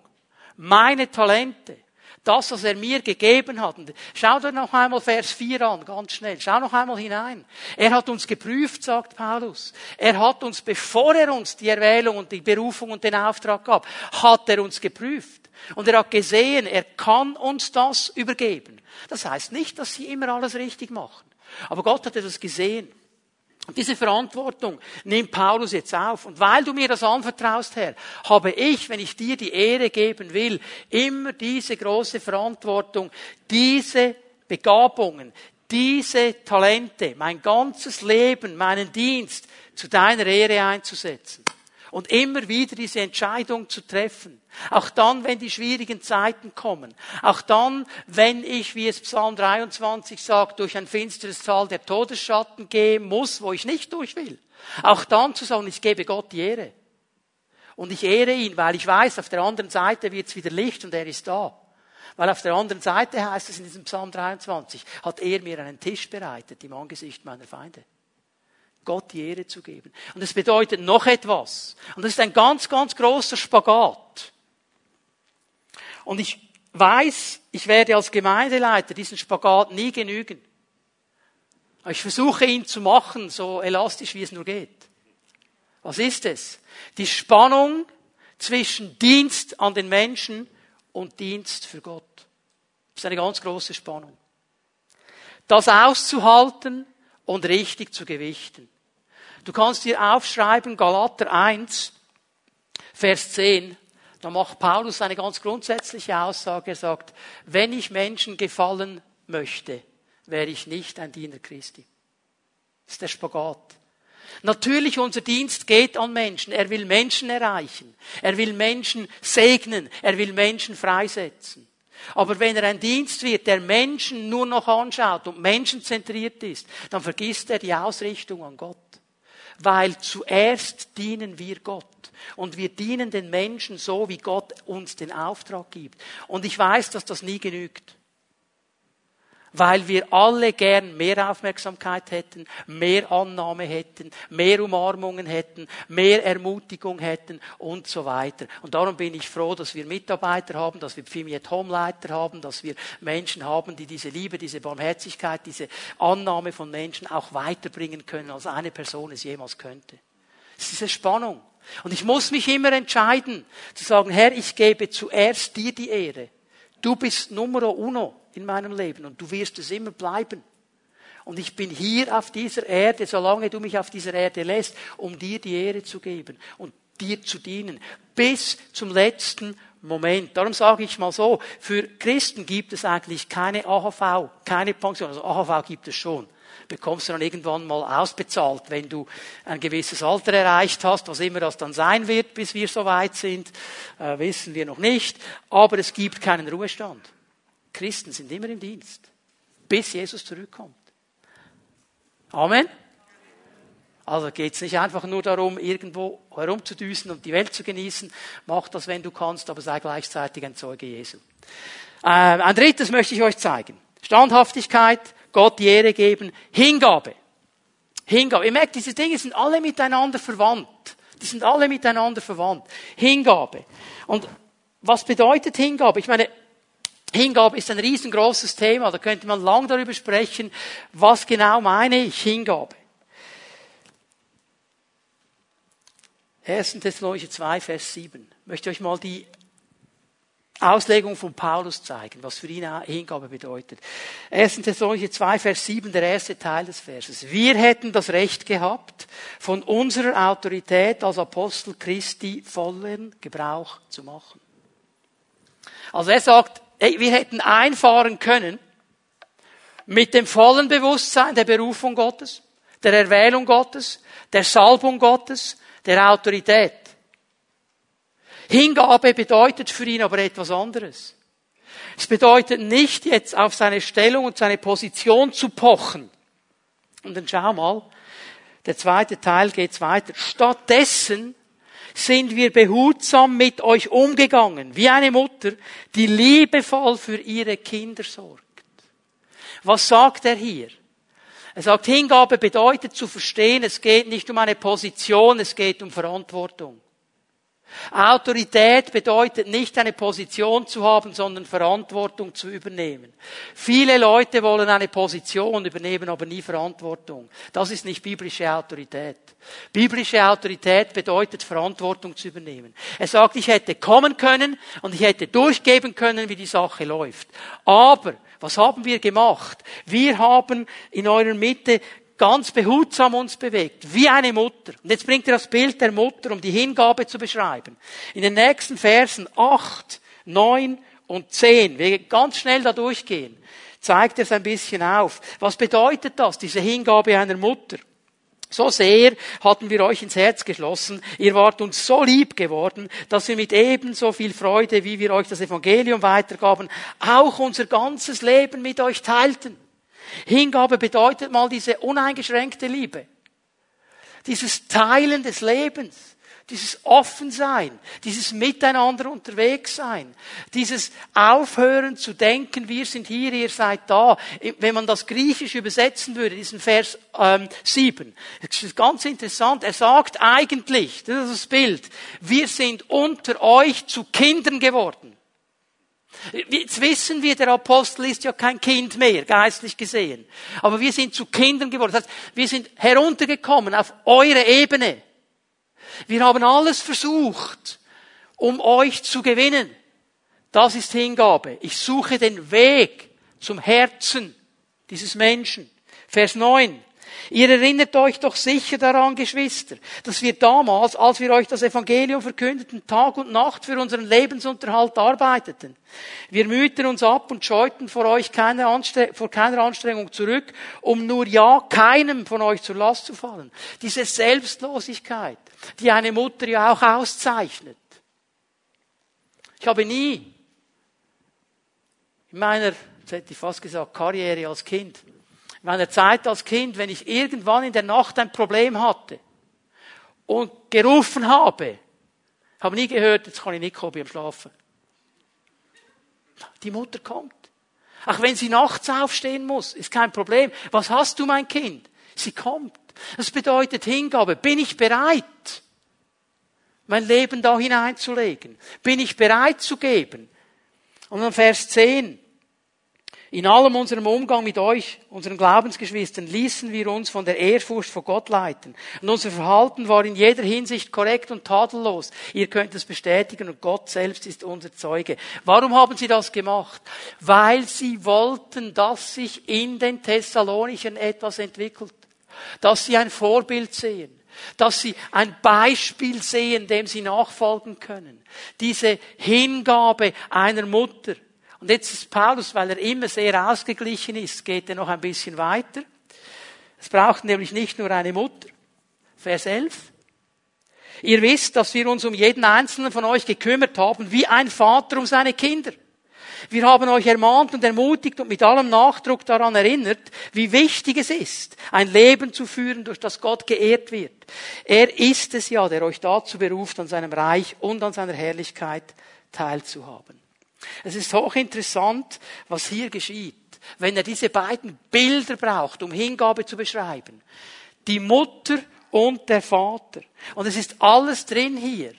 meine Talente, das, was er mir gegeben hat. Und schau dir noch einmal Vers 4 an, ganz schnell. Schau noch einmal hinein. Er hat uns geprüft, sagt Paulus. Er hat uns, bevor er uns die Erwählung und die Berufung und den Auftrag gab, hat er uns geprüft. Und er hat gesehen, er kann uns das übergeben. Das heißt nicht, dass sie immer alles richtig machen. Aber Gott hat etwas gesehen. Und diese Verantwortung nimmt Paulus jetzt auf. Und weil du mir das anvertraust, Herr, habe ich, wenn ich dir die Ehre geben will, immer diese große Verantwortung, diese Begabungen, diese Talente, mein ganzes Leben, meinen Dienst zu deiner Ehre einzusetzen. Und immer wieder diese Entscheidung zu treffen. Auch dann, wenn die schwierigen Zeiten kommen. Auch dann, wenn ich, wie es Psalm 23 sagt, durch ein finsteres Tal der Todesschatten gehen muss, wo ich nicht durch will. Auch dann zu sagen, ich gebe Gott die Ehre. Und ich ehre ihn, weil ich weiß, auf der anderen Seite wird es wieder Licht und er ist da. Weil auf der anderen Seite heißt es in diesem Psalm 23, hat er mir einen Tisch bereitet im Angesicht meiner Feinde. Gott die Ehre zu geben. Und das bedeutet noch etwas. Und das ist ein ganz, ganz großer Spagat. Und ich weiß, ich werde als Gemeindeleiter diesen Spagat nie genügen. Ich versuche ihn zu machen, so elastisch wie es nur geht. Was ist es? Die Spannung zwischen Dienst an den Menschen und Dienst für Gott. Das ist eine ganz große Spannung. Das auszuhalten und richtig zu gewichten. Du kannst dir aufschreiben, Galater 1, Vers 10. Da macht Paulus eine ganz grundsätzliche Aussage. Er sagt, wenn ich Menschen gefallen möchte, wäre ich nicht ein Diener Christi. Das ist der Spagat. Natürlich, unser Dienst geht an Menschen. Er will Menschen erreichen. Er will Menschen segnen. Er will Menschen freisetzen. Aber wenn er ein Dienst wird, der Menschen nur noch anschaut und menschenzentriert ist, dann vergisst er die Ausrichtung an Gott weil zuerst dienen wir Gott. Und wir dienen den Menschen so, wie Gott uns den Auftrag gibt. Und ich weiß, dass das nie genügt. Weil wir alle gern mehr Aufmerksamkeit hätten, mehr Annahme hätten, mehr Umarmungen hätten, mehr Ermutigung hätten und so weiter. Und darum bin ich froh, dass wir Mitarbeiter haben, dass wir Pfimiet Homeleiter haben, dass wir Menschen haben, die diese Liebe, diese Barmherzigkeit, diese Annahme von Menschen auch weiterbringen können, als eine Person es jemals könnte. Es ist diese Spannung. Und ich muss mich immer entscheiden, zu sagen, Herr, ich gebe zuerst dir die Ehre. Du bist Numero uno in meinem Leben und du wirst es immer bleiben. Und ich bin hier auf dieser Erde, solange du mich auf dieser Erde lässt, um dir die Ehre zu geben und dir zu dienen. Bis zum letzten Moment. Darum sage ich mal so, für Christen gibt es eigentlich keine AHV, keine Pension. Also AHV gibt es schon bekommst du dann irgendwann mal ausbezahlt, wenn du ein gewisses Alter erreicht hast, was immer das dann sein wird, bis wir so weit sind, äh, wissen wir noch nicht. Aber es gibt keinen Ruhestand. Christen sind immer im Dienst, bis Jesus zurückkommt. Amen. Also geht es nicht einfach nur darum, irgendwo herumzudüsen und die Welt zu genießen. Mach das, wenn du kannst, aber sei gleichzeitig ein Zeuge Jesu. Ähm, ein drittes möchte ich euch zeigen. Standhaftigkeit, Gott die Ehre geben, Hingabe. Hingabe. Ihr merkt, diese Dinge sind alle miteinander verwandt. Die sind alle miteinander verwandt. Hingabe. Und was bedeutet Hingabe? Ich meine, Hingabe ist ein riesengroßes Thema. Da könnte man lang darüber sprechen. Was genau meine ich? Hingabe. 1. Thessalonicher 2, Vers 7. Ich möchte euch mal die Auslegung von Paulus zeigen, was für ihn Hingabe bedeutet. 1. Thessalonicher 2, Vers 7, der erste Teil des Verses. Wir hätten das Recht gehabt, von unserer Autorität als Apostel Christi vollen Gebrauch zu machen. Also er sagt, hey, wir hätten einfahren können mit dem vollen Bewusstsein der Berufung Gottes, der Erwählung Gottes, der Salbung Gottes, der Autorität. Hingabe bedeutet für ihn aber etwas anderes. Es bedeutet nicht jetzt auf seine Stellung und seine Position zu pochen. Und dann schau mal, der zweite Teil geht's weiter. Stattdessen sind wir behutsam mit euch umgegangen, wie eine Mutter, die liebevoll für ihre Kinder sorgt. Was sagt er hier? Er sagt, Hingabe bedeutet zu verstehen, es geht nicht um eine Position, es geht um Verantwortung. Autorität bedeutet nicht eine Position zu haben, sondern Verantwortung zu übernehmen. Viele Leute wollen eine Position übernehmen, aber nie Verantwortung. Das ist nicht biblische Autorität. Biblische Autorität bedeutet Verantwortung zu übernehmen. Er sagt, ich hätte kommen können und ich hätte durchgeben können, wie die Sache läuft. Aber was haben wir gemacht? Wir haben in eurer Mitte ganz behutsam uns bewegt, wie eine Mutter. Und jetzt bringt er das Bild der Mutter, um die Hingabe zu beschreiben. In den nächsten Versen 8, 9 und 10, wir ganz schnell da durchgehen, zeigt er es ein bisschen auf. Was bedeutet das, diese Hingabe einer Mutter? So sehr hatten wir euch ins Herz geschlossen. Ihr wart uns so lieb geworden, dass wir mit ebenso viel Freude, wie wir euch das Evangelium weitergaben, auch unser ganzes Leben mit euch teilten. Hingabe bedeutet mal diese uneingeschränkte Liebe. Dieses Teilen des Lebens. Dieses Offensein, dieses Miteinander unterwegs sein, dieses Aufhören zu denken, wir sind hier, ihr seid da. Wenn man das Griechisch übersetzen würde, diesen Vers ähm, 7, das ist ganz interessant. Er sagt eigentlich, das ist das Bild, wir sind unter euch zu Kindern geworden. Jetzt wissen wir, der Apostel ist ja kein Kind mehr, geistlich gesehen. Aber wir sind zu Kindern geworden. Das heißt, wir sind heruntergekommen auf eure Ebene. Wir haben alles versucht, um euch zu gewinnen. Das ist Hingabe. Ich suche den Weg zum Herzen dieses Menschen. Vers 9. Ihr erinnert euch doch sicher daran, Geschwister, dass wir damals, als wir euch das Evangelium verkündeten, Tag und Nacht für unseren Lebensunterhalt arbeiteten. Wir mühten uns ab und scheuten vor euch keine Anstre vor keiner Anstrengung zurück, um nur ja keinem von euch zur Last zu fallen. Diese Selbstlosigkeit, die eine Mutter ja auch auszeichnet. Ich habe nie in meiner, jetzt hätte ich fast gesagt, Karriere als Kind, in meiner Zeit als Kind, wenn ich irgendwann in der Nacht ein Problem hatte und gerufen habe, habe nie gehört, jetzt kann ich nicht kommen beim Schlafen. Die Mutter kommt. Auch wenn sie nachts aufstehen muss, ist kein Problem. Was hast du, mein Kind? Sie kommt. Das bedeutet Hingabe. Bin ich bereit, mein Leben da hineinzulegen? Bin ich bereit zu geben? Und dann Vers 10. In allem unserem Umgang mit euch, unseren Glaubensgeschwistern, ließen wir uns von der Ehrfurcht vor Gott leiten. Und unser Verhalten war in jeder Hinsicht korrekt und tadellos. Ihr könnt es bestätigen und Gott selbst ist unser Zeuge. Warum haben sie das gemacht? Weil sie wollten, dass sich in den Thessalonichen etwas entwickelt. Dass sie ein Vorbild sehen dass sie ein Beispiel sehen, dem sie nachfolgen können. Diese Hingabe einer Mutter, und jetzt ist Paulus, weil er immer sehr ausgeglichen ist, geht er noch ein bisschen weiter. Es braucht nämlich nicht nur eine Mutter. Vers 11. Ihr wisst, dass wir uns um jeden einzelnen von euch gekümmert haben, wie ein Vater um seine Kinder. Wir haben euch ermahnt und ermutigt und mit allem Nachdruck daran erinnert, wie wichtig es ist, ein Leben zu führen, durch das Gott geehrt wird. Er ist es ja, der euch dazu beruft, an seinem Reich und an seiner Herrlichkeit teilzuhaben. Es ist hochinteressant, was hier geschieht, wenn er diese beiden Bilder braucht, um Hingabe zu beschreiben. Die Mutter und der Vater. Und es ist alles drin hier.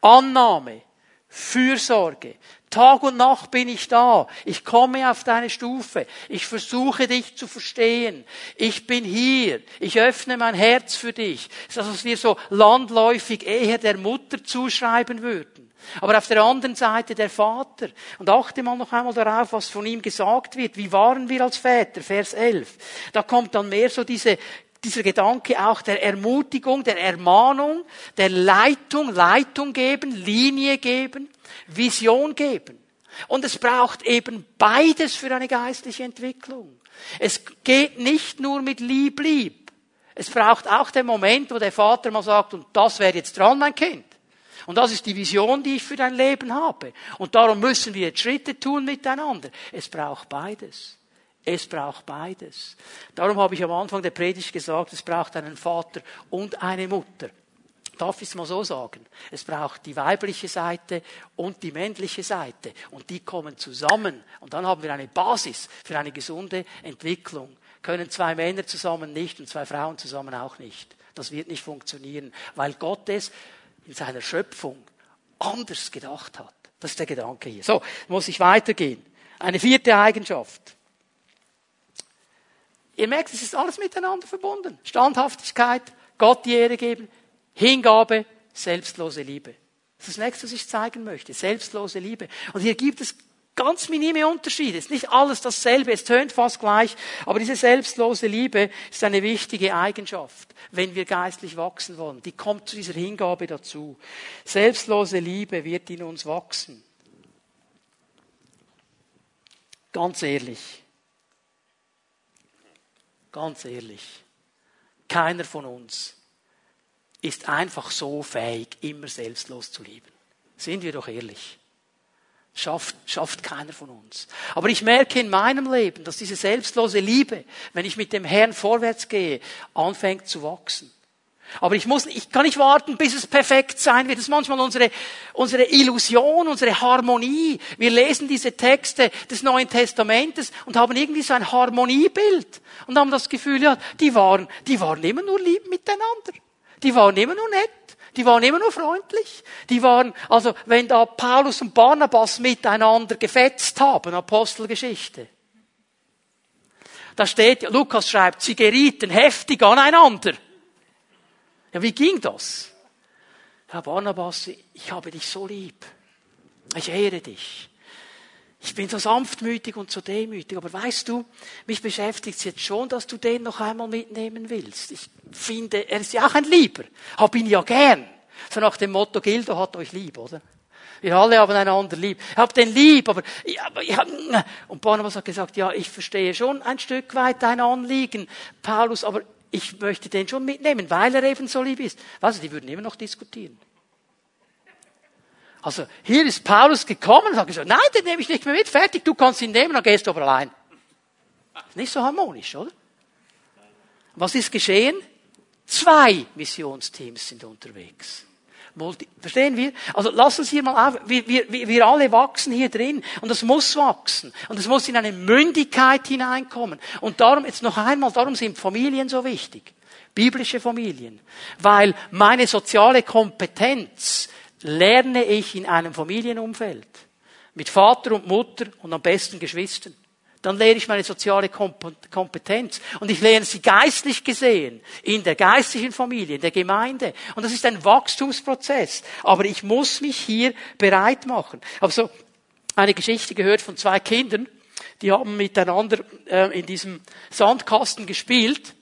Annahme, Fürsorge. Tag und Nacht bin ich da. Ich komme auf deine Stufe. Ich versuche dich zu verstehen. Ich bin hier. Ich öffne mein Herz für dich. Das ist das, was wir so landläufig eher der Mutter zuschreiben würden. Aber auf der anderen Seite der Vater. Und achte mal noch einmal darauf, was von ihm gesagt wird. Wie waren wir als Väter? Vers 11. Da kommt dann mehr so diese, dieser Gedanke auch der Ermutigung, der Ermahnung, der Leitung, Leitung geben, Linie geben, Vision geben. Und es braucht eben beides für eine geistliche Entwicklung. Es geht nicht nur mit lieb, lieb. Es braucht auch den Moment, wo der Vater mal sagt, und das wäre jetzt dran, mein Kind. Und das ist die Vision, die ich für dein Leben habe. Und darum müssen wir jetzt Schritte tun miteinander. Es braucht beides. Es braucht beides. Darum habe ich am Anfang der Predigt gesagt, es braucht einen Vater und eine Mutter. Darf ich es mal so sagen? Es braucht die weibliche Seite und die männliche Seite. Und die kommen zusammen. Und dann haben wir eine Basis für eine gesunde Entwicklung. Können zwei Männer zusammen nicht und zwei Frauen zusammen auch nicht. Das wird nicht funktionieren, weil Gott es in seiner Schöpfung anders gedacht hat. Das ist der Gedanke hier. So, muss ich weitergehen. Eine vierte Eigenschaft. Ihr merkt, es ist alles miteinander verbunden. Standhaftigkeit, Gott die Ehre geben, Hingabe, selbstlose Liebe. Das ist das nächste, was ich zeigen möchte. Selbstlose Liebe. Und hier gibt es ganz minime Unterschiede. Es ist nicht alles dasselbe, es tönt fast gleich, aber diese selbstlose Liebe ist eine wichtige Eigenschaft, wenn wir geistlich wachsen wollen. Die kommt zu dieser Hingabe dazu. Selbstlose Liebe wird in uns wachsen. Ganz ehrlich. Ganz ehrlich. Keiner von uns ist einfach so fähig, immer selbstlos zu lieben. Sind wir doch ehrlich. Schafft, schafft keiner von uns. Aber ich merke in meinem Leben, dass diese selbstlose Liebe, wenn ich mit dem Herrn vorwärts gehe, anfängt zu wachsen. Aber ich muss, ich kann nicht warten, bis es perfekt sein wird. Das ist manchmal unsere, unsere Illusion, unsere Harmonie. Wir lesen diese Texte des Neuen Testamentes und haben irgendwie so ein Harmoniebild und haben das Gefühl, ja, die waren, die waren immer nur lieb miteinander. Die waren immer nur nett. Die waren immer nur freundlich. Die waren, also wenn da Paulus und Barnabas miteinander gefetzt haben, Apostelgeschichte. Da steht, Lukas schreibt, sie gerieten heftig aneinander. Ja, wie ging das? Herr Barnabas, ich habe dich so lieb. Ich ehre dich. Ich bin so sanftmütig und so demütig, aber weißt du, mich beschäftigt es jetzt schon, dass du den noch einmal mitnehmen willst. Ich finde, er ist ja auch ein Lieber. Hab ihn ja gern. So nach dem Motto, Gildo hat euch lieb, oder? Wir alle haben einander lieb. Ich hab den lieb, aber, ja, aber hab, und Barnabas hat gesagt, ja, ich verstehe schon ein Stück weit dein Anliegen, Paulus, aber ich möchte den schon mitnehmen, weil er eben so lieb ist. Was, die würden immer noch diskutieren. Also hier ist Paulus gekommen und hat gesagt, nein, den nehme ich nicht mehr mit, fertig, du kannst ihn nehmen, dann gehst du aber allein. Nicht so harmonisch, oder? Was ist geschehen? Zwei Missionsteams sind unterwegs. Verstehen wir? Also lassen Sie mal auf, wir, wir, wir alle wachsen hier drin und das muss wachsen und es muss in eine Mündigkeit hineinkommen. Und darum, jetzt noch einmal, darum sind Familien so wichtig. Biblische Familien. Weil meine soziale Kompetenz lerne ich in einem Familienumfeld. Mit Vater und Mutter und am besten Geschwistern. Dann lerne ich meine soziale Kompetenz. Und ich lerne sie geistlich gesehen, in der geistlichen Familie, in der Gemeinde. Und das ist ein Wachstumsprozess. Aber ich muss mich hier bereit machen. Habe so eine Geschichte gehört von zwei Kindern, die haben miteinander äh, in diesem Sandkasten gespielt.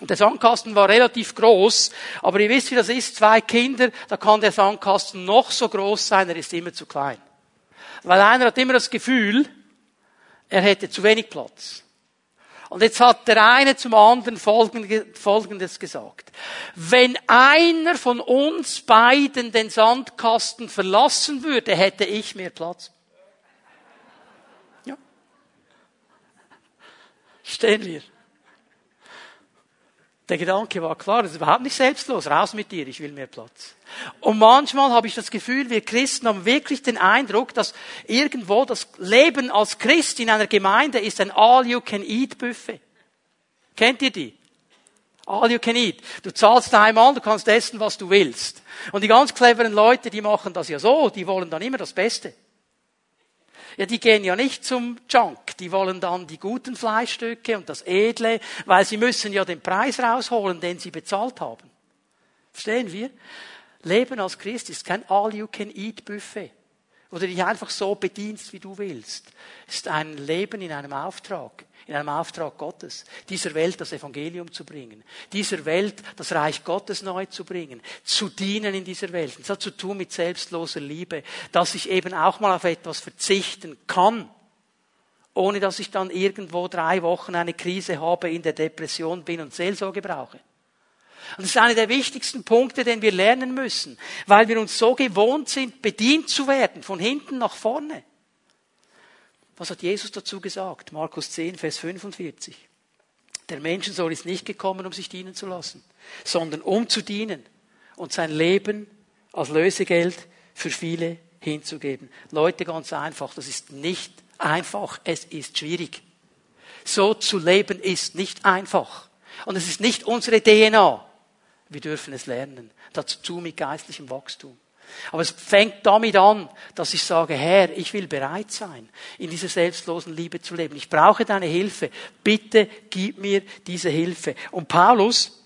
Der Sandkasten war relativ groß, aber ihr wisst, wie das ist, zwei Kinder, da kann der Sandkasten noch so groß sein, er ist immer zu klein. Weil einer hat immer das Gefühl, er hätte zu wenig Platz. Und jetzt hat der eine zum anderen Folgendes gesagt. Wenn einer von uns beiden den Sandkasten verlassen würde, hätte ich mehr Platz. Ja. Stehen wir. Der Gedanke war klar, das ist überhaupt nicht selbstlos. Raus mit dir, ich will mehr Platz. Und manchmal habe ich das Gefühl, wir Christen haben wirklich den Eindruck, dass irgendwo das Leben als Christ in einer Gemeinde ist ein All-You-Can-Eat-Buffet. Kennt ihr die? All you can eat. Du zahlst einmal, du kannst essen, was du willst. Und die ganz cleveren Leute, die machen das ja so, die wollen dann immer das Beste. Ja, die gehen ja nicht zum Junk, die wollen dann die guten Fleischstücke und das Edle, weil sie müssen ja den Preis rausholen, den sie bezahlt haben. Verstehen wir? Leben als Christ ist kein All-You-Can-Eat-Buffet, du dich einfach so bedienst, wie du willst. Es ist ein Leben in einem Auftrag in einem Auftrag Gottes, dieser Welt das Evangelium zu bringen, dieser Welt das Reich Gottes neu zu bringen, zu dienen in dieser Welt. Das hat zu tun mit selbstloser Liebe, dass ich eben auch mal auf etwas verzichten kann, ohne dass ich dann irgendwo drei Wochen eine Krise habe, in der Depression bin und Seelsorge brauche. Und das ist einer der wichtigsten Punkte, den wir lernen müssen, weil wir uns so gewohnt sind, bedient zu werden, von hinten nach vorne. Was hat Jesus dazu gesagt? Markus 10, Vers 45. Der Menschensohn ist nicht gekommen, um sich dienen zu lassen, sondern um zu dienen und sein Leben als Lösegeld für viele hinzugeben. Leute, ganz einfach, das ist nicht einfach, es ist schwierig. So zu leben ist nicht einfach. Und es ist nicht unsere DNA. Wir dürfen es lernen. Dazu mit geistlichem Wachstum. Aber es fängt damit an, dass ich sage, Herr, ich will bereit sein, in dieser selbstlosen Liebe zu leben. Ich brauche deine Hilfe. Bitte gib mir diese Hilfe. Und Paulus,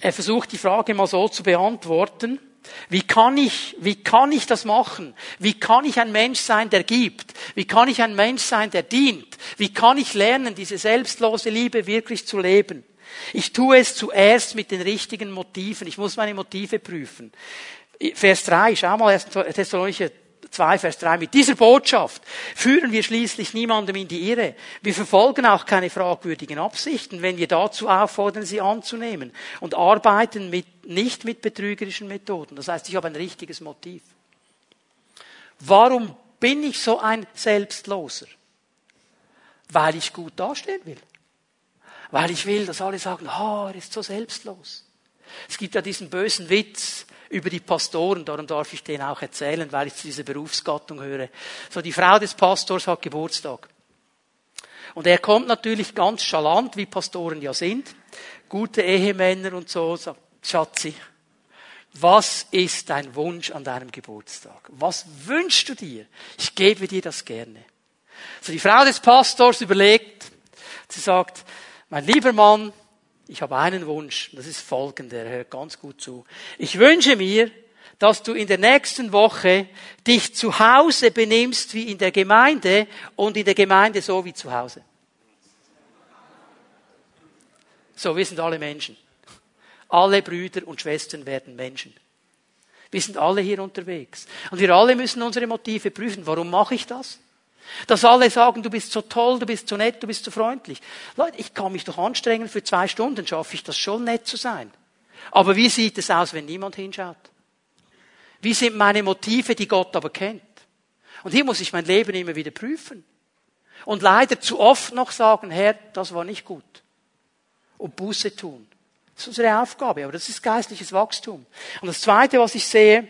er versucht die Frage mal so zu beantworten. Wie kann ich, wie kann ich das machen? Wie kann ich ein Mensch sein, der gibt? Wie kann ich ein Mensch sein, der dient? Wie kann ich lernen, diese selbstlose Liebe wirklich zu leben? Ich tue es zuerst mit den richtigen Motiven. Ich muss meine Motive prüfen. Vers 3, schau mal, 1. Thessalonicher 2, Vers 3. Mit dieser Botschaft führen wir schließlich niemandem in die Irre. Wir verfolgen auch keine fragwürdigen Absichten, wenn wir dazu auffordern, sie anzunehmen und arbeiten mit, nicht mit betrügerischen Methoden. Das heißt, ich habe ein richtiges Motiv. Warum bin ich so ein Selbstloser? Weil ich gut dastehen will. Weil ich will, dass alle sagen, oh, er ist so selbstlos. Es gibt ja diesen bösen Witz, über die Pastoren, darum darf ich den auch erzählen, weil ich zu dieser Berufsgattung höre. So, die Frau des Pastors hat Geburtstag. Und er kommt natürlich ganz chalant, wie Pastoren ja sind, gute Ehemänner und so, sagt, Schatzi, was ist dein Wunsch an deinem Geburtstag? Was wünschst du dir? Ich gebe dir das gerne. So, die Frau des Pastors überlegt, sie sagt, mein lieber Mann, ich habe einen Wunsch, das ist folgender, er hört ganz gut zu. Ich wünsche mir, dass du in der nächsten Woche dich zu Hause benimmst wie in der Gemeinde und in der Gemeinde so wie zu Hause. So, wir sind alle Menschen. Alle Brüder und Schwestern werden Menschen. Wir sind alle hier unterwegs. Und wir alle müssen unsere Motive prüfen. Warum mache ich das? Dass alle sagen, du bist so toll, du bist so nett, du bist so freundlich. Leute, ich kann mich doch anstrengen, für zwei Stunden schaffe ich das schon nett zu sein. Aber wie sieht es aus, wenn niemand hinschaut? Wie sind meine Motive, die Gott aber kennt? Und hier muss ich mein Leben immer wieder prüfen. Und leider zu oft noch sagen, Herr, das war nicht gut. Und Buße tun. Das ist unsere Aufgabe, aber das ist geistliches Wachstum. Und das Zweite, was ich sehe,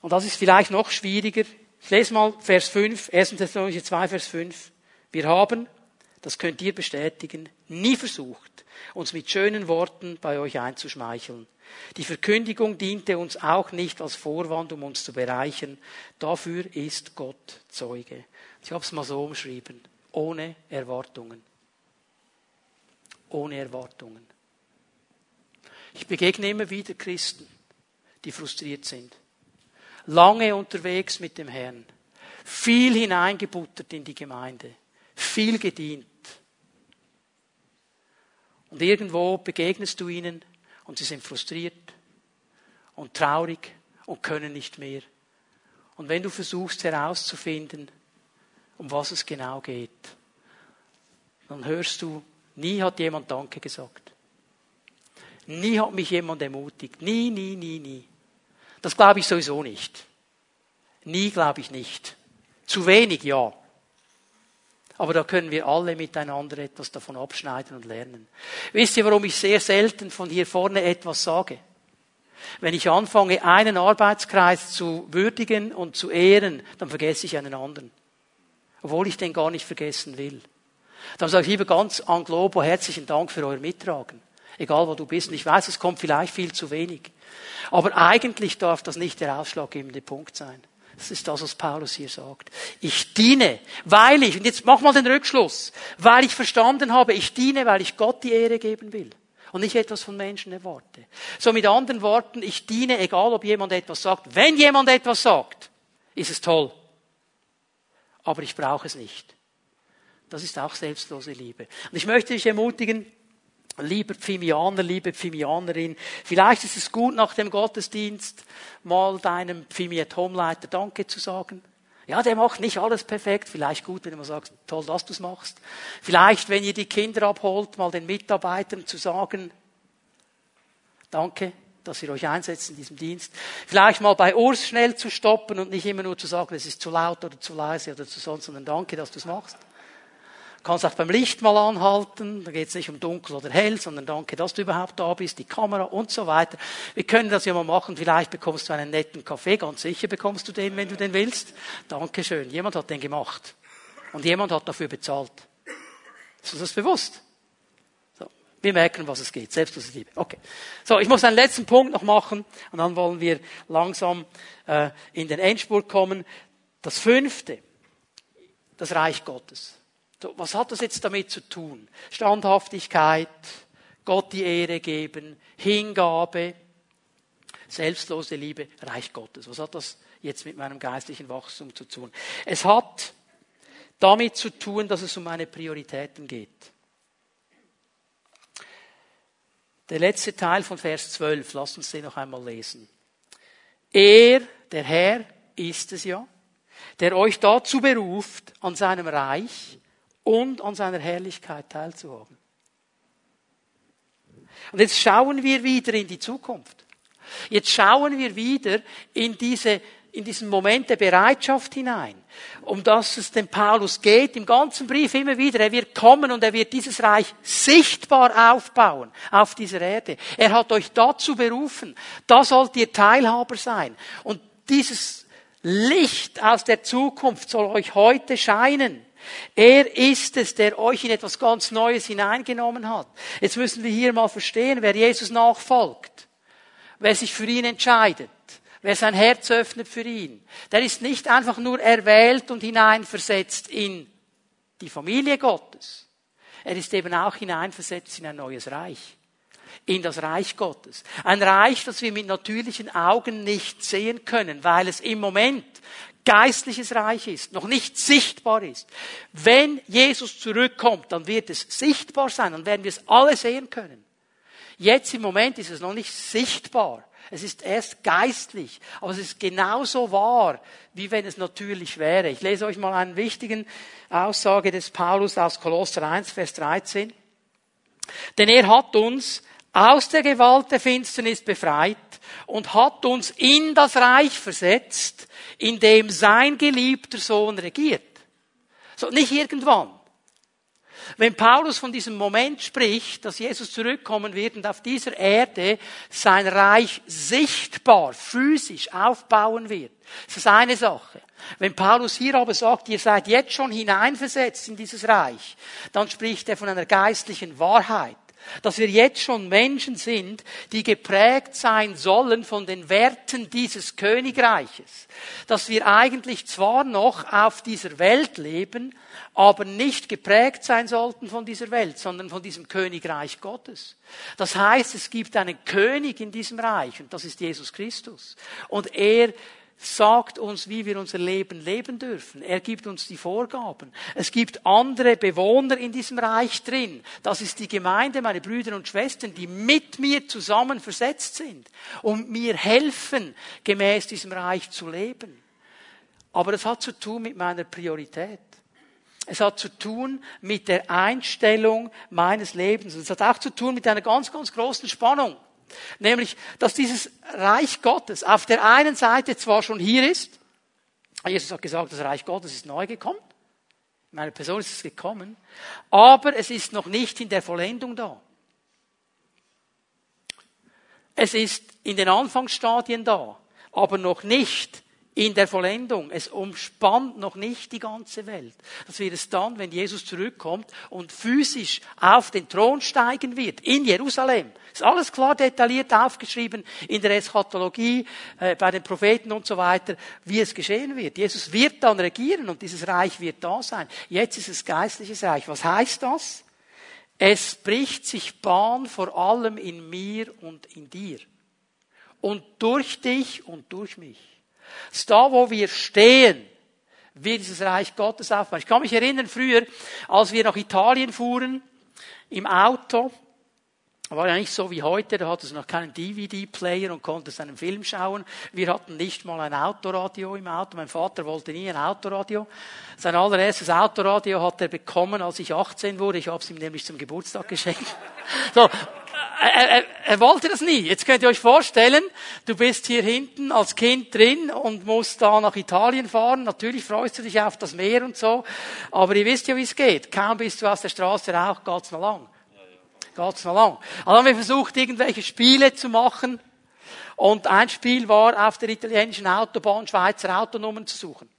und das ist vielleicht noch schwieriger, ich lese mal Vers 5, 1. Thessalonicher 2, Vers 5. Wir haben, das könnt ihr bestätigen, nie versucht, uns mit schönen Worten bei euch einzuschmeicheln. Die Verkündigung diente uns auch nicht als Vorwand, um uns zu bereichern. Dafür ist Gott Zeuge. Ich habe es mal so umschrieben. Ohne Erwartungen. Ohne Erwartungen. Ich begegne immer wieder Christen, die frustriert sind. Lange unterwegs mit dem Herrn. Viel hineingebuttert in die Gemeinde. Viel gedient. Und irgendwo begegnest du ihnen und sie sind frustriert und traurig und können nicht mehr. Und wenn du versuchst herauszufinden, um was es genau geht, dann hörst du, nie hat jemand Danke gesagt. Nie hat mich jemand ermutigt. Nie, nie, nie, nie. Das glaube ich sowieso nicht. Nie glaube ich nicht. Zu wenig, ja. Aber da können wir alle miteinander etwas davon abschneiden und lernen. Wisst ihr, warum ich sehr selten von hier vorne etwas sage? Wenn ich anfange, einen Arbeitskreis zu würdigen und zu ehren, dann vergesse ich einen anderen. Obwohl ich den gar nicht vergessen will. Dann sage ich lieber ganz an Globo herzlichen Dank für euer Mittragen. Egal wo du bist. Und ich weiß, es kommt vielleicht viel zu wenig. Aber eigentlich darf das nicht der ausschlaggebende Punkt sein. Das ist das, was Paulus hier sagt. Ich diene, weil ich, und jetzt mach mal den Rückschluss, weil ich verstanden habe, ich diene, weil ich Gott die Ehre geben will und nicht etwas von Menschen erwarte. So mit anderen Worten, ich diene, egal ob jemand etwas sagt. Wenn jemand etwas sagt, ist es toll. Aber ich brauche es nicht. Das ist auch selbstlose Liebe. Und ich möchte dich ermutigen, Lieber Pfimianer, liebe Pfimianerin, vielleicht ist es gut, nach dem Gottesdienst mal deinem Pfimiet-Homeleiter Danke zu sagen. Ja, der macht nicht alles perfekt. Vielleicht gut, wenn du mal sagst, toll, dass du es machst. Vielleicht, wenn ihr die Kinder abholt, mal den Mitarbeitern zu sagen, danke, dass ihr euch einsetzt in diesem Dienst. Vielleicht mal bei Urs schnell zu stoppen und nicht immer nur zu sagen, es ist zu laut oder zu leise oder zu sonst, sondern danke, dass du es machst kannst auch beim Licht mal anhalten. Da geht es nicht um dunkel oder hell, sondern danke, dass du überhaupt da bist, die Kamera und so weiter. Wir können das ja mal machen. Vielleicht bekommst du einen netten Kaffee. Ganz sicher bekommst du den, wenn du den willst. Dankeschön. Jemand hat den gemacht. Und jemand hat dafür bezahlt. Ist uns das bewusst? So. Wir merken, was es geht. Selbstlose Liebe. Okay. So, ich muss einen letzten Punkt noch machen und dann wollen wir langsam äh, in den Endspurt kommen. Das fünfte, das Reich Gottes. Was hat das jetzt damit zu tun? Standhaftigkeit, Gott die Ehre geben, Hingabe, selbstlose Liebe, Reich Gottes. Was hat das jetzt mit meinem geistlichen Wachstum zu tun? Es hat damit zu tun, dass es um meine Prioritäten geht. Der letzte Teil von Vers 12, lasst uns den noch einmal lesen. Er, der Herr, ist es ja, der euch dazu beruft, an seinem Reich und an seiner Herrlichkeit teilzuhaben. Und jetzt schauen wir wieder in die Zukunft. Jetzt schauen wir wieder in diese in diesen Moment der Bereitschaft hinein, um das es dem Paulus geht, im ganzen Brief immer wieder. Er wird kommen und er wird dieses Reich sichtbar aufbauen auf dieser Erde. Er hat euch dazu berufen. Da sollt ihr Teilhaber sein. Und dieses Licht aus der Zukunft soll euch heute scheinen. Er ist es, der euch in etwas ganz Neues hineingenommen hat. Jetzt müssen wir hier mal verstehen, wer Jesus nachfolgt, wer sich für ihn entscheidet, wer sein Herz öffnet für ihn. Der ist nicht einfach nur erwählt und hineinversetzt in die Familie Gottes. Er ist eben auch hineinversetzt in ein neues Reich in das Reich Gottes. Ein Reich, das wir mit natürlichen Augen nicht sehen können, weil es im Moment geistliches Reich ist, noch nicht sichtbar ist. Wenn Jesus zurückkommt, dann wird es sichtbar sein, dann werden wir es alle sehen können. Jetzt im Moment ist es noch nicht sichtbar. Es ist erst geistlich, aber es ist genauso wahr, wie wenn es natürlich wäre. Ich lese euch mal einen wichtigen Aussage des Paulus aus Kolosser 1, Vers 13. Denn er hat uns aus der Gewalt der Finsternis befreit und hat uns in das Reich versetzt, in dem sein geliebter Sohn regiert. So, nicht irgendwann. Wenn Paulus von diesem Moment spricht, dass Jesus zurückkommen wird und auf dieser Erde sein Reich sichtbar, physisch aufbauen wird, das ist eine Sache. Wenn Paulus hier aber sagt, ihr seid jetzt schon hineinversetzt in dieses Reich, dann spricht er von einer geistlichen Wahrheit dass wir jetzt schon Menschen sind, die geprägt sein sollen von den Werten dieses Königreiches, dass wir eigentlich zwar noch auf dieser Welt leben, aber nicht geprägt sein sollten von dieser Welt, sondern von diesem Königreich Gottes. Das heißt, es gibt einen König in diesem Reich und das ist Jesus Christus. Und er sagt uns, wie wir unser Leben leben dürfen. Er gibt uns die Vorgaben. Es gibt andere Bewohner in diesem Reich drin. Das ist die Gemeinde, meine Brüder und Schwestern, die mit mir zusammen versetzt sind und mir helfen, gemäß diesem Reich zu leben. Aber es hat zu tun mit meiner Priorität. Es hat zu tun mit der Einstellung meines Lebens. Es hat auch zu tun mit einer ganz, ganz großen Spannung. Nämlich, dass dieses Reich Gottes auf der einen Seite zwar schon hier ist, Jesus hat gesagt, das Reich Gottes ist neu gekommen, in meiner Person ist es gekommen, aber es ist noch nicht in der Vollendung da. Es ist in den Anfangsstadien da, aber noch nicht in der Vollendung. Es umspannt noch nicht die ganze Welt. Das wird es dann, wenn Jesus zurückkommt und physisch auf den Thron steigen wird, in Jerusalem. Ist alles klar detailliert aufgeschrieben in der Eschatologie, äh, bei den Propheten und so weiter, wie es geschehen wird. Jesus wird dann regieren und dieses Reich wird da sein. Jetzt ist es geistliches Reich. Was heißt das? Es bricht sich Bahn vor allem in mir und in dir. Und durch dich und durch mich. Ist da, wo wir stehen, wird dieses Reich Gottes aufbauen. Ich kann mich erinnern, früher, als wir nach Italien fuhren, im Auto, war ja nicht so wie heute, da hatte es noch keinen DVD-Player und konnte einen Film schauen. Wir hatten nicht mal ein Autoradio im Auto. Mein Vater wollte nie ein Autoradio. Sein allererstes Autoradio hat er bekommen, als ich 18 wurde. Ich habe es ihm nämlich zum Geburtstag geschenkt. So, er, er, er wollte das nie. Jetzt könnt ihr euch vorstellen, du bist hier hinten als Kind drin und musst da nach Italien fahren. Natürlich freust du dich auf das Meer und so. Aber ihr wisst ja, wie es geht. Kaum bist du aus der Straße raus, geht's noch lang geht's noch lang. Also haben wir versucht, irgendwelche Spiele zu machen. Und ein Spiel war, auf der italienischen Autobahn Schweizer Autonummern zu suchen.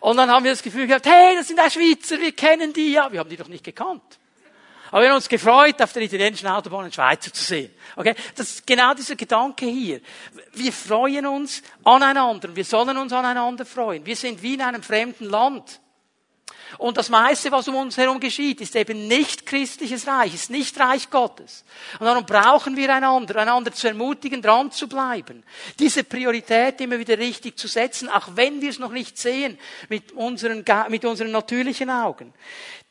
Und dann haben wir das Gefühl gehabt, hey, das sind auch Schweizer, wir kennen die ja. Wir haben die doch nicht gekannt. Aber wir haben uns gefreut, auf der italienischen Autobahn einen Schweizer zu sehen. Okay? Das ist genau dieser Gedanke hier. Wir freuen uns aneinander wir sollen uns aneinander freuen. Wir sind wie in einem fremden Land. Und das meiste, was um uns herum geschieht, ist eben nicht christliches Reich, ist nicht Reich Gottes. Und darum brauchen wir einander, einander zu ermutigen, dran zu bleiben. Diese Priorität immer wieder richtig zu setzen, auch wenn wir es noch nicht sehen mit unseren, mit unseren natürlichen Augen.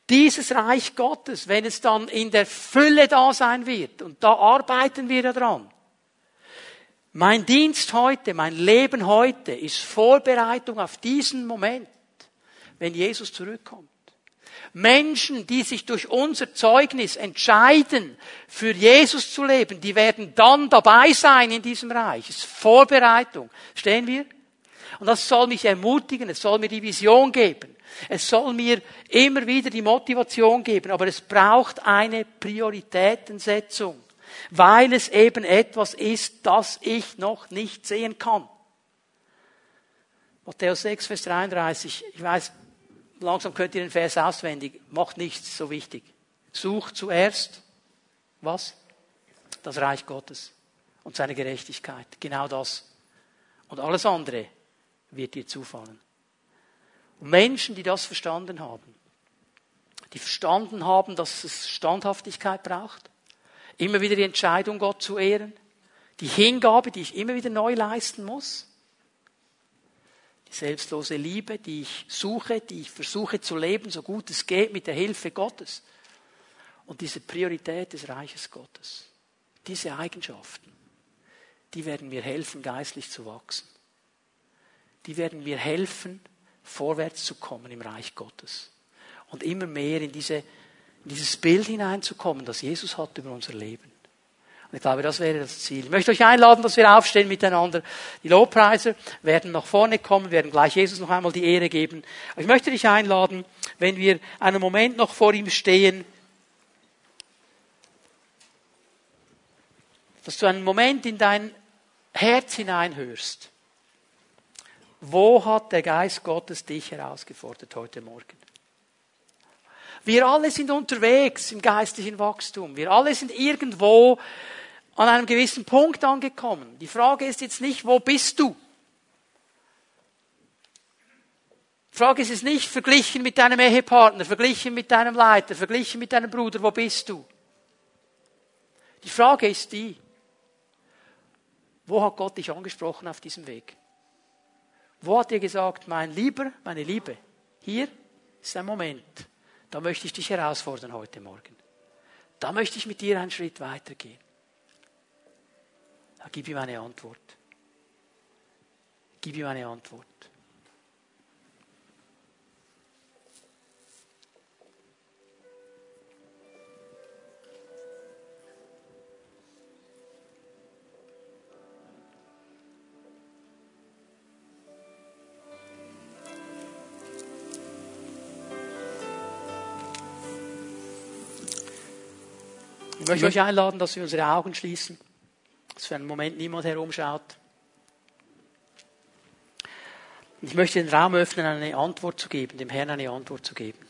Dieses Reich Gottes, wenn es dann in der Fülle da sein wird, und da arbeiten wir ja dran. Mein Dienst heute, mein Leben heute ist Vorbereitung auf diesen Moment wenn Jesus zurückkommt. Menschen, die sich durch unser Zeugnis entscheiden, für Jesus zu leben, die werden dann dabei sein in diesem Reich. Es ist Vorbereitung. Stehen wir? Und das soll mich ermutigen, es soll mir die Vision geben. Es soll mir immer wieder die Motivation geben, aber es braucht eine Prioritätensetzung, weil es eben etwas ist, das ich noch nicht sehen kann. Matthäus 6, Vers 33, ich weiß, langsam könnt ihr den Vers auswendig. Macht nichts so wichtig. Sucht zuerst was? Das Reich Gottes und seine Gerechtigkeit. Genau das. Und alles andere wird dir zufallen. Und Menschen, die das verstanden haben, die verstanden haben, dass es Standhaftigkeit braucht, immer wieder die Entscheidung, Gott zu ehren, die Hingabe, die ich immer wieder neu leisten muss, selbstlose Liebe, die ich suche, die ich versuche zu leben, so gut es geht, mit der Hilfe Gottes. Und diese Priorität des Reiches Gottes, diese Eigenschaften, die werden mir helfen, geistlich zu wachsen. Die werden mir helfen, vorwärts zu kommen im Reich Gottes. Und immer mehr in, diese, in dieses Bild hineinzukommen, das Jesus hat über unser Leben. Und ich glaube, das wäre das Ziel. Ich möchte euch einladen, dass wir aufstehen miteinander. Die Lobpreiser werden nach vorne kommen, werden gleich Jesus noch einmal die Ehre geben. Aber ich möchte dich einladen, wenn wir einen Moment noch vor ihm stehen, dass du einen Moment in dein Herz hineinhörst. Wo hat der Geist Gottes dich herausgefordert heute Morgen? Wir alle sind unterwegs im geistlichen Wachstum. Wir alle sind irgendwo an einem gewissen Punkt angekommen. Die Frage ist jetzt nicht, wo bist du? Die Frage ist jetzt nicht verglichen mit deinem Ehepartner, verglichen mit deinem Leiter, verglichen mit deinem Bruder, wo bist du? Die Frage ist die, wo hat Gott dich angesprochen auf diesem Weg? Wo hat er gesagt, mein Lieber, meine Liebe, hier ist ein Moment, da möchte ich dich herausfordern heute Morgen. Da möchte ich mit dir einen Schritt weitergehen. Da gib ihm eine Antwort. Gib ihm eine Antwort. Ich möchte euch einladen, dass wir unsere Augen schließen, dass für einen Moment niemand herumschaut. Ich möchte den Raum öffnen, eine Antwort zu geben, dem Herrn eine Antwort zu geben.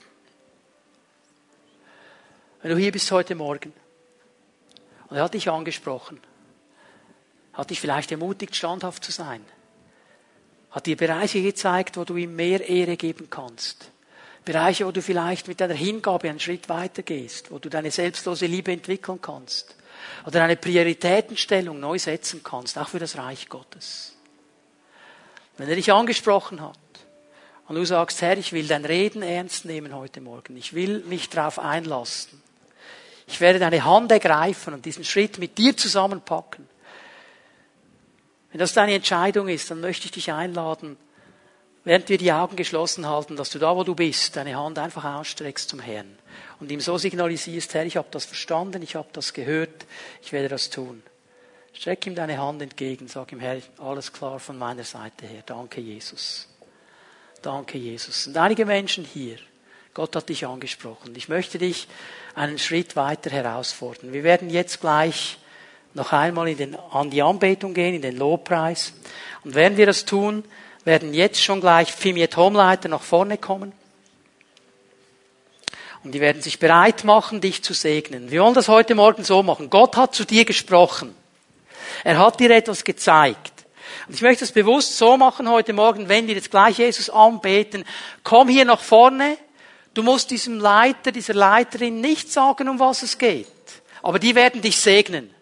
Wenn du hier bist heute Morgen und er hat dich angesprochen, hat dich vielleicht ermutigt, standhaft zu sein, hat dir Bereiche gezeigt, wo du ihm mehr Ehre geben kannst, Bereiche, wo du vielleicht mit deiner Hingabe einen Schritt weiter gehst, wo du deine selbstlose Liebe entwickeln kannst oder eine Prioritätenstellung neu setzen kannst, auch für das Reich Gottes. Wenn er dich angesprochen hat und du sagst, Herr, ich will dein Reden ernst nehmen heute Morgen, ich will mich darauf einlassen, ich werde deine Hand ergreifen und diesen Schritt mit dir zusammenpacken. Wenn das deine Entscheidung ist, dann möchte ich dich einladen, während wir die Augen geschlossen halten, dass du da, wo du bist, deine Hand einfach ausstreckst zum Herrn und ihm so signalisierst, Herr, ich habe das verstanden, ich habe das gehört, ich werde das tun. Streck ihm deine Hand entgegen, sag ihm, Herr, alles klar von meiner Seite her. Danke, Jesus. Danke, Jesus. Und einige Menschen hier, Gott hat dich angesprochen. Ich möchte dich einen Schritt weiter herausfordern. Wir werden jetzt gleich noch einmal in den, an die Anbetung gehen, in den Lobpreis. Und während wir das tun, werden jetzt schon gleich Fimiet Homeleiter nach vorne kommen. Und die werden sich bereit machen, dich zu segnen. Wir wollen das heute Morgen so machen. Gott hat zu dir gesprochen. Er hat dir etwas gezeigt. Und ich möchte es bewusst so machen heute Morgen, wenn wir jetzt gleich Jesus anbeten, komm hier nach vorne. Du musst diesem Leiter, dieser Leiterin nicht sagen, um was es geht. Aber die werden dich segnen.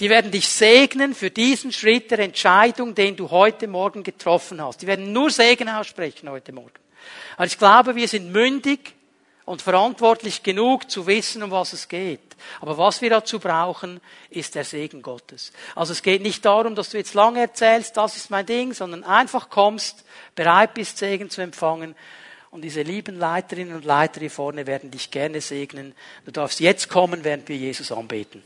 Die werden dich segnen für diesen Schritt der Entscheidung, den du heute Morgen getroffen hast. Die werden nur Segen aussprechen heute Morgen. Aber ich glaube, wir sind mündig und verantwortlich genug zu wissen, um was es geht. Aber was wir dazu brauchen, ist der Segen Gottes. Also es geht nicht darum, dass du jetzt lange erzählst, das ist mein Ding, sondern einfach kommst, bereit bist, Segen zu empfangen. Und diese lieben Leiterinnen und Leiter hier vorne werden dich gerne segnen. Du darfst jetzt kommen, während wir Jesus anbeten.